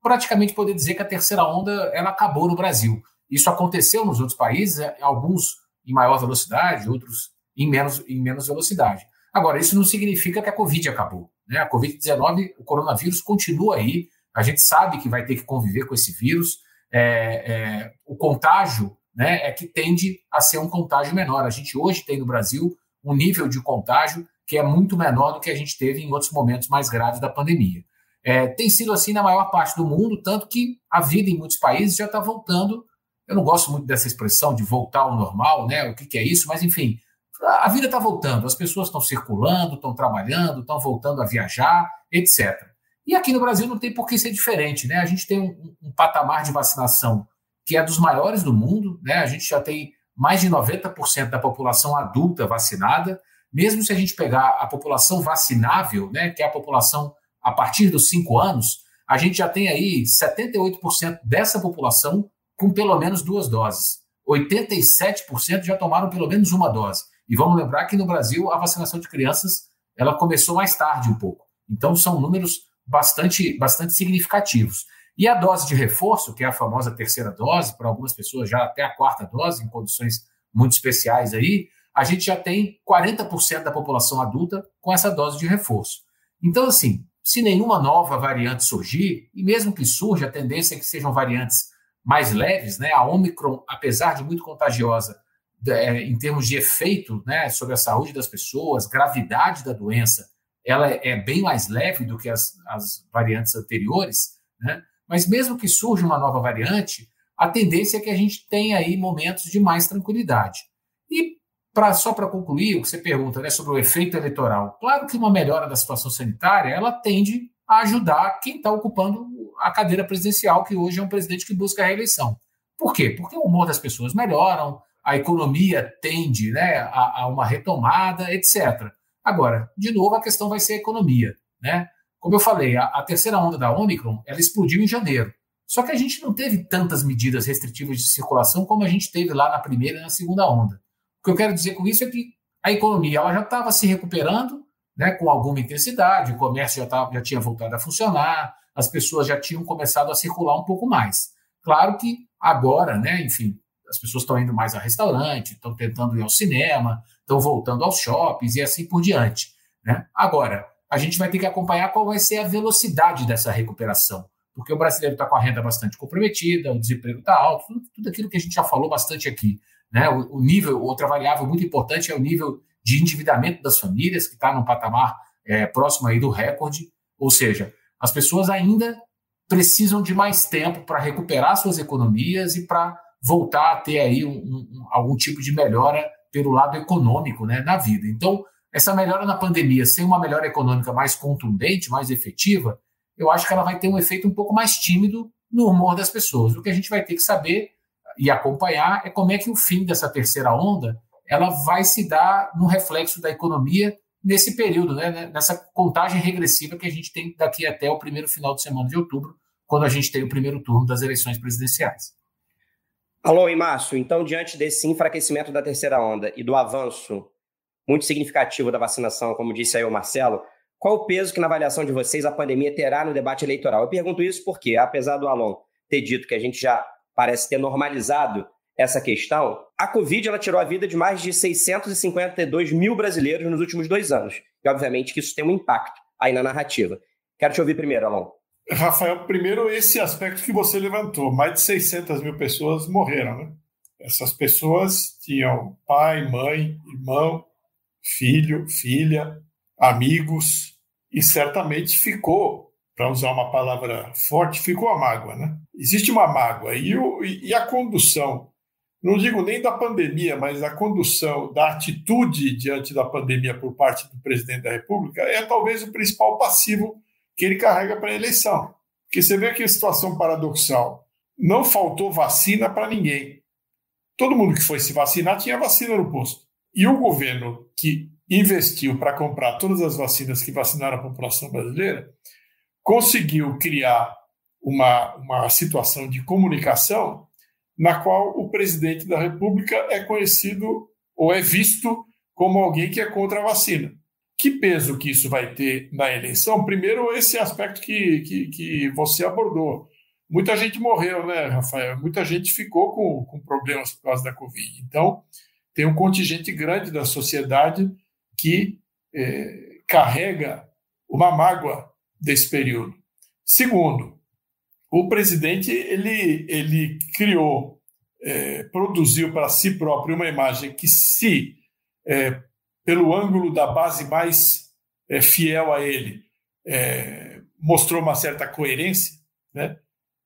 praticamente poder dizer que a terceira onda ela acabou no Brasil. Isso aconteceu nos outros países, é, alguns em maior velocidade, outros em menos, em menos velocidade. Agora, isso não significa que a Covid acabou. Né? A Covid-19, o coronavírus continua aí, a gente sabe que vai ter que conviver com esse vírus. É, é, o contágio né, é que tende a ser um contágio menor. A gente hoje tem no Brasil um nível de contágio que é muito menor do que a gente teve em outros momentos mais graves da pandemia. É, tem sido assim na maior parte do mundo, tanto que a vida em muitos países já está voltando. Eu não gosto muito dessa expressão de voltar ao normal, né? O que, que é isso? Mas, enfim, a vida está voltando, as pessoas estão circulando, estão trabalhando, estão voltando a viajar, etc. E aqui no Brasil não tem por que ser diferente, né? A gente tem um, um patamar de vacinação que é dos maiores do mundo, né? A gente já tem mais de 90% da população adulta vacinada. Mesmo se a gente pegar a população vacinável, né, que é a população a partir dos cinco anos, a gente já tem aí 78% dessa população com pelo menos duas doses. 87% já tomaram pelo menos uma dose. E vamos lembrar que no Brasil a vacinação de crianças ela começou mais tarde um pouco. Então são números bastante, bastante significativos. E a dose de reforço, que é a famosa terceira dose, para algumas pessoas já até a quarta dose, em condições muito especiais aí, a gente já tem 40% da população adulta com essa dose de reforço. Então, assim, se nenhuma nova variante surgir, e mesmo que surja, a tendência é que sejam variantes mais leves, né? A Omicron, apesar de muito contagiosa é, em termos de efeito né, sobre a saúde das pessoas, gravidade da doença, ela é, bem mais leve do que as, as variantes anteriores, né? Mas mesmo que surja uma nova variante, a tendência é que a gente tenha aí momentos de mais tranquilidade. E Pra, só para concluir, o que você pergunta né, sobre o efeito eleitoral. Claro que uma melhora da situação sanitária ela tende a ajudar quem está ocupando a cadeira presidencial, que hoje é um presidente que busca a reeleição. Por quê? Porque o humor das pessoas melhoram, a economia tende né, a, a uma retomada, etc. Agora, de novo, a questão vai ser a economia. Né? Como eu falei, a, a terceira onda da Omicron ela explodiu em janeiro. Só que a gente não teve tantas medidas restritivas de circulação como a gente teve lá na primeira e na segunda onda. O que eu quero dizer com isso é que a economia ela já estava se recuperando né, com alguma intensidade, o comércio já, tava, já tinha voltado a funcionar, as pessoas já tinham começado a circular um pouco mais. Claro que agora, né, enfim, as pessoas estão indo mais a restaurante, estão tentando ir ao cinema, estão voltando aos shoppings e assim por diante. Né? Agora, a gente vai ter que acompanhar qual vai ser a velocidade dessa recuperação, porque o brasileiro está com a renda bastante comprometida, o desemprego está alto, tudo, tudo aquilo que a gente já falou bastante aqui. Né? O, o nível, outra variável muito importante é o nível de endividamento das famílias, que está num patamar é, próximo aí do recorde, ou seja, as pessoas ainda precisam de mais tempo para recuperar suas economias e para voltar a ter aí um, um, algum tipo de melhora pelo lado econômico né, na vida. Então, essa melhora na pandemia, sem uma melhora econômica mais contundente, mais efetiva, eu acho que ela vai ter um efeito um pouco mais tímido no humor das pessoas. O que a gente vai ter que saber e acompanhar é como é que o fim dessa terceira onda ela vai se dar no reflexo da economia nesse período, né, nessa contagem regressiva que a gente tem daqui até o primeiro final de semana de outubro, quando a gente tem o primeiro turno das eleições presidenciais. Alô, e Márcio, então, diante desse enfraquecimento da terceira onda e do avanço muito significativo da vacinação, como disse aí o Marcelo, qual o peso que, na avaliação de vocês, a pandemia terá no debate eleitoral? Eu pergunto isso porque, apesar do Alon ter dito que a gente já parece ter normalizado essa questão, a Covid ela tirou a vida de mais de 652 mil brasileiros nos últimos dois anos. E, obviamente, que isso tem um impacto aí na narrativa. Quero te ouvir primeiro, Alon. Rafael, primeiro esse aspecto que você levantou. Mais de 600 mil pessoas morreram, né? Essas pessoas tinham pai, mãe, irmão, filho, filha, amigos, e certamente ficou, para usar uma palavra forte, ficou a mágoa, né? Existe uma mágoa. E, o, e a condução, não digo nem da pandemia, mas a condução da atitude diante da pandemia por parte do presidente da República é talvez o principal passivo que ele carrega para a eleição. Porque você vê que a situação paradoxal. Não faltou vacina para ninguém. Todo mundo que foi se vacinar tinha vacina no posto. E o governo que investiu para comprar todas as vacinas que vacinaram a população brasileira conseguiu criar uma, uma situação de comunicação na qual o presidente da República é conhecido ou é visto como alguém que é contra a vacina. Que peso que isso vai ter na eleição? Primeiro, esse aspecto que, que, que você abordou. Muita gente morreu, né, Rafael? Muita gente ficou com, com problemas por causa da Covid. Então, tem um contingente grande da sociedade que é, carrega uma mágoa desse período. Segundo, o presidente ele, ele criou, é, produziu para si próprio uma imagem que, se é, pelo ângulo da base mais é, fiel a ele, é, mostrou uma certa coerência, né?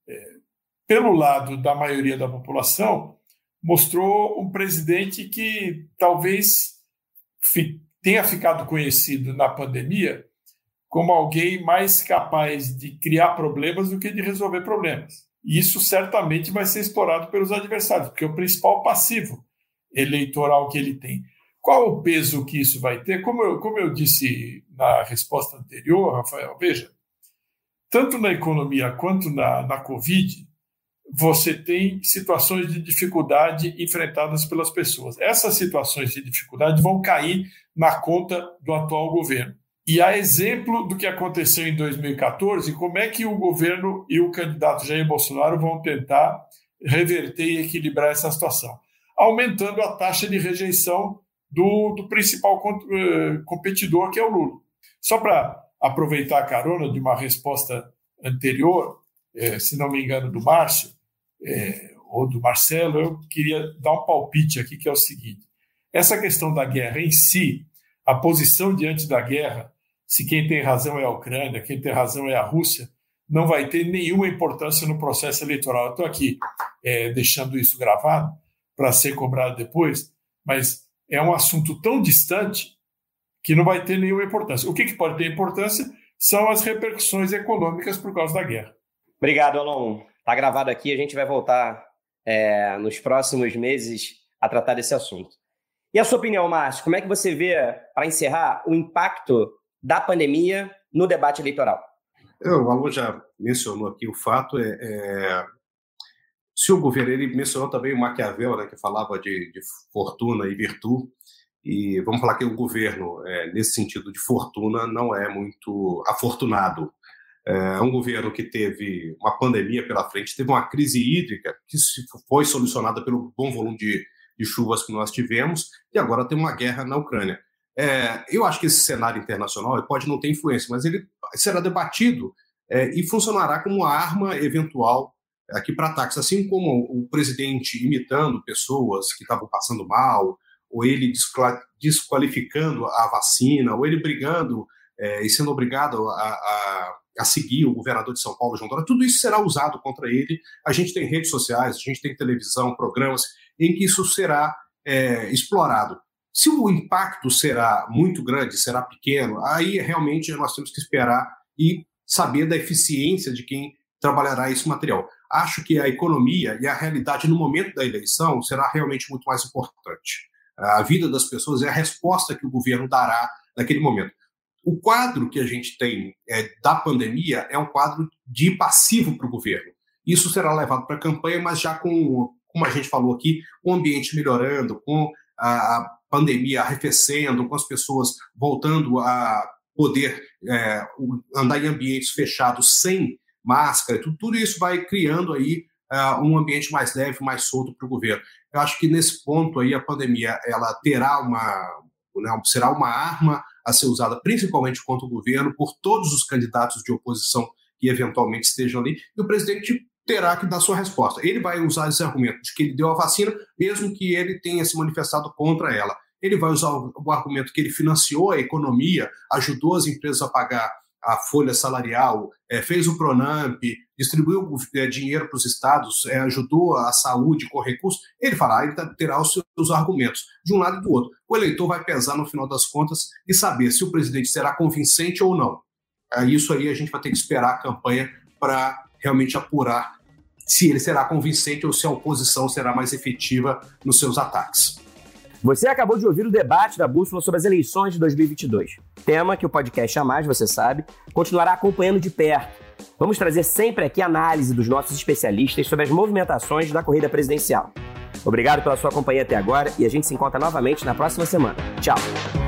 É, pelo lado da maioria da população, mostrou um presidente que talvez fi, tenha ficado conhecido na pandemia como alguém mais capaz de criar problemas do que de resolver problemas. E isso certamente vai ser explorado pelos adversários, porque é o principal passivo eleitoral que ele tem. Qual o peso que isso vai ter? Como eu, como eu disse na resposta anterior, Rafael, veja, tanto na economia quanto na, na Covid, você tem situações de dificuldade enfrentadas pelas pessoas. Essas situações de dificuldade vão cair na conta do atual governo. E a exemplo do que aconteceu em 2014, como é que o governo e o candidato Jair Bolsonaro vão tentar reverter e equilibrar essa situação? Aumentando a taxa de rejeição do, do principal uh, competidor, que é o Lula. Só para aproveitar a carona de uma resposta anterior, eh, se não me engano, do Márcio, eh, ou do Marcelo, eu queria dar um palpite aqui, que é o seguinte: essa questão da guerra em si, a posição diante da guerra, se quem tem razão é a Ucrânia, quem tem razão é a Rússia, não vai ter nenhuma importância no processo eleitoral. Estou aqui é, deixando isso gravado para ser cobrado depois, mas é um assunto tão distante que não vai ter nenhuma importância. O que, que pode ter importância são as repercussões econômicas por causa da guerra. Obrigado, Alon. Está gravado aqui, a gente vai voltar é, nos próximos meses a tratar desse assunto. E a sua opinião, Márcio, como é que você vê, para encerrar, o impacto da pandemia no debate eleitoral? É, o Alon já mencionou aqui o fato, é, é, se o governo, ele mencionou também o Maquiavel, né, que falava de, de fortuna e virtude, e vamos falar que o governo, é, nesse sentido de fortuna, não é muito afortunado. É um governo que teve uma pandemia pela frente, teve uma crise hídrica que foi solucionada pelo bom volume de, de chuvas que nós tivemos, e agora tem uma guerra na Ucrânia. É, eu acho que esse cenário internacional pode não ter influência, mas ele será debatido é, e funcionará como uma arma eventual aqui para ataques, assim como o presidente imitando pessoas que estavam passando mal, ou ele desqualificando a vacina, ou ele brigando é, e sendo obrigado a, a, a, seguir o governador de São Paulo, João Dória, tudo isso será usado contra ele. A gente tem redes sociais, a gente tem televisão, programas em que isso será é, explorado. Se o impacto será muito grande, será pequeno, aí realmente nós temos que esperar e saber da eficiência de quem trabalhará esse material. Acho que a economia e a realidade no momento da eleição será realmente muito mais importante. A vida das pessoas é a resposta que o governo dará naquele momento. O quadro que a gente tem é, da pandemia é um quadro de passivo para o governo. Isso será levado para a campanha, mas já com, como a gente falou aqui, o ambiente melhorando, com a pandemia arrefecendo, com as pessoas voltando a poder é, andar em ambientes fechados sem máscara, tudo, tudo isso vai criando aí uh, um ambiente mais leve, mais solto para o governo. Eu acho que nesse ponto aí a pandemia ela terá uma né, será uma arma a ser usada principalmente contra o governo por todos os candidatos de oposição que eventualmente estejam ali e o presidente terá que dar sua resposta. Ele vai usar esse argumento de que ele deu a vacina, mesmo que ele tenha se manifestado contra ela. Ele vai usar o argumento que ele financiou a economia, ajudou as empresas a pagar a folha salarial, é, fez o Pronamp, distribuiu é, dinheiro para os estados, é, ajudou a saúde com recursos, ele fará, ele terá os seus argumentos, de um lado e do outro. O eleitor vai pesar no final das contas e saber se o presidente será convincente ou não. É, isso aí a gente vai ter que esperar a campanha para realmente apurar se ele será convincente ou se a oposição será mais efetiva nos seus ataques. Você acabou de ouvir o debate da Bússola sobre as eleições de 2022. Tema que o podcast A Mais, você sabe, continuará acompanhando de perto. Vamos trazer sempre aqui análise dos nossos especialistas sobre as movimentações da corrida presidencial. Obrigado pela sua companhia até agora e a gente se encontra novamente na próxima semana. Tchau!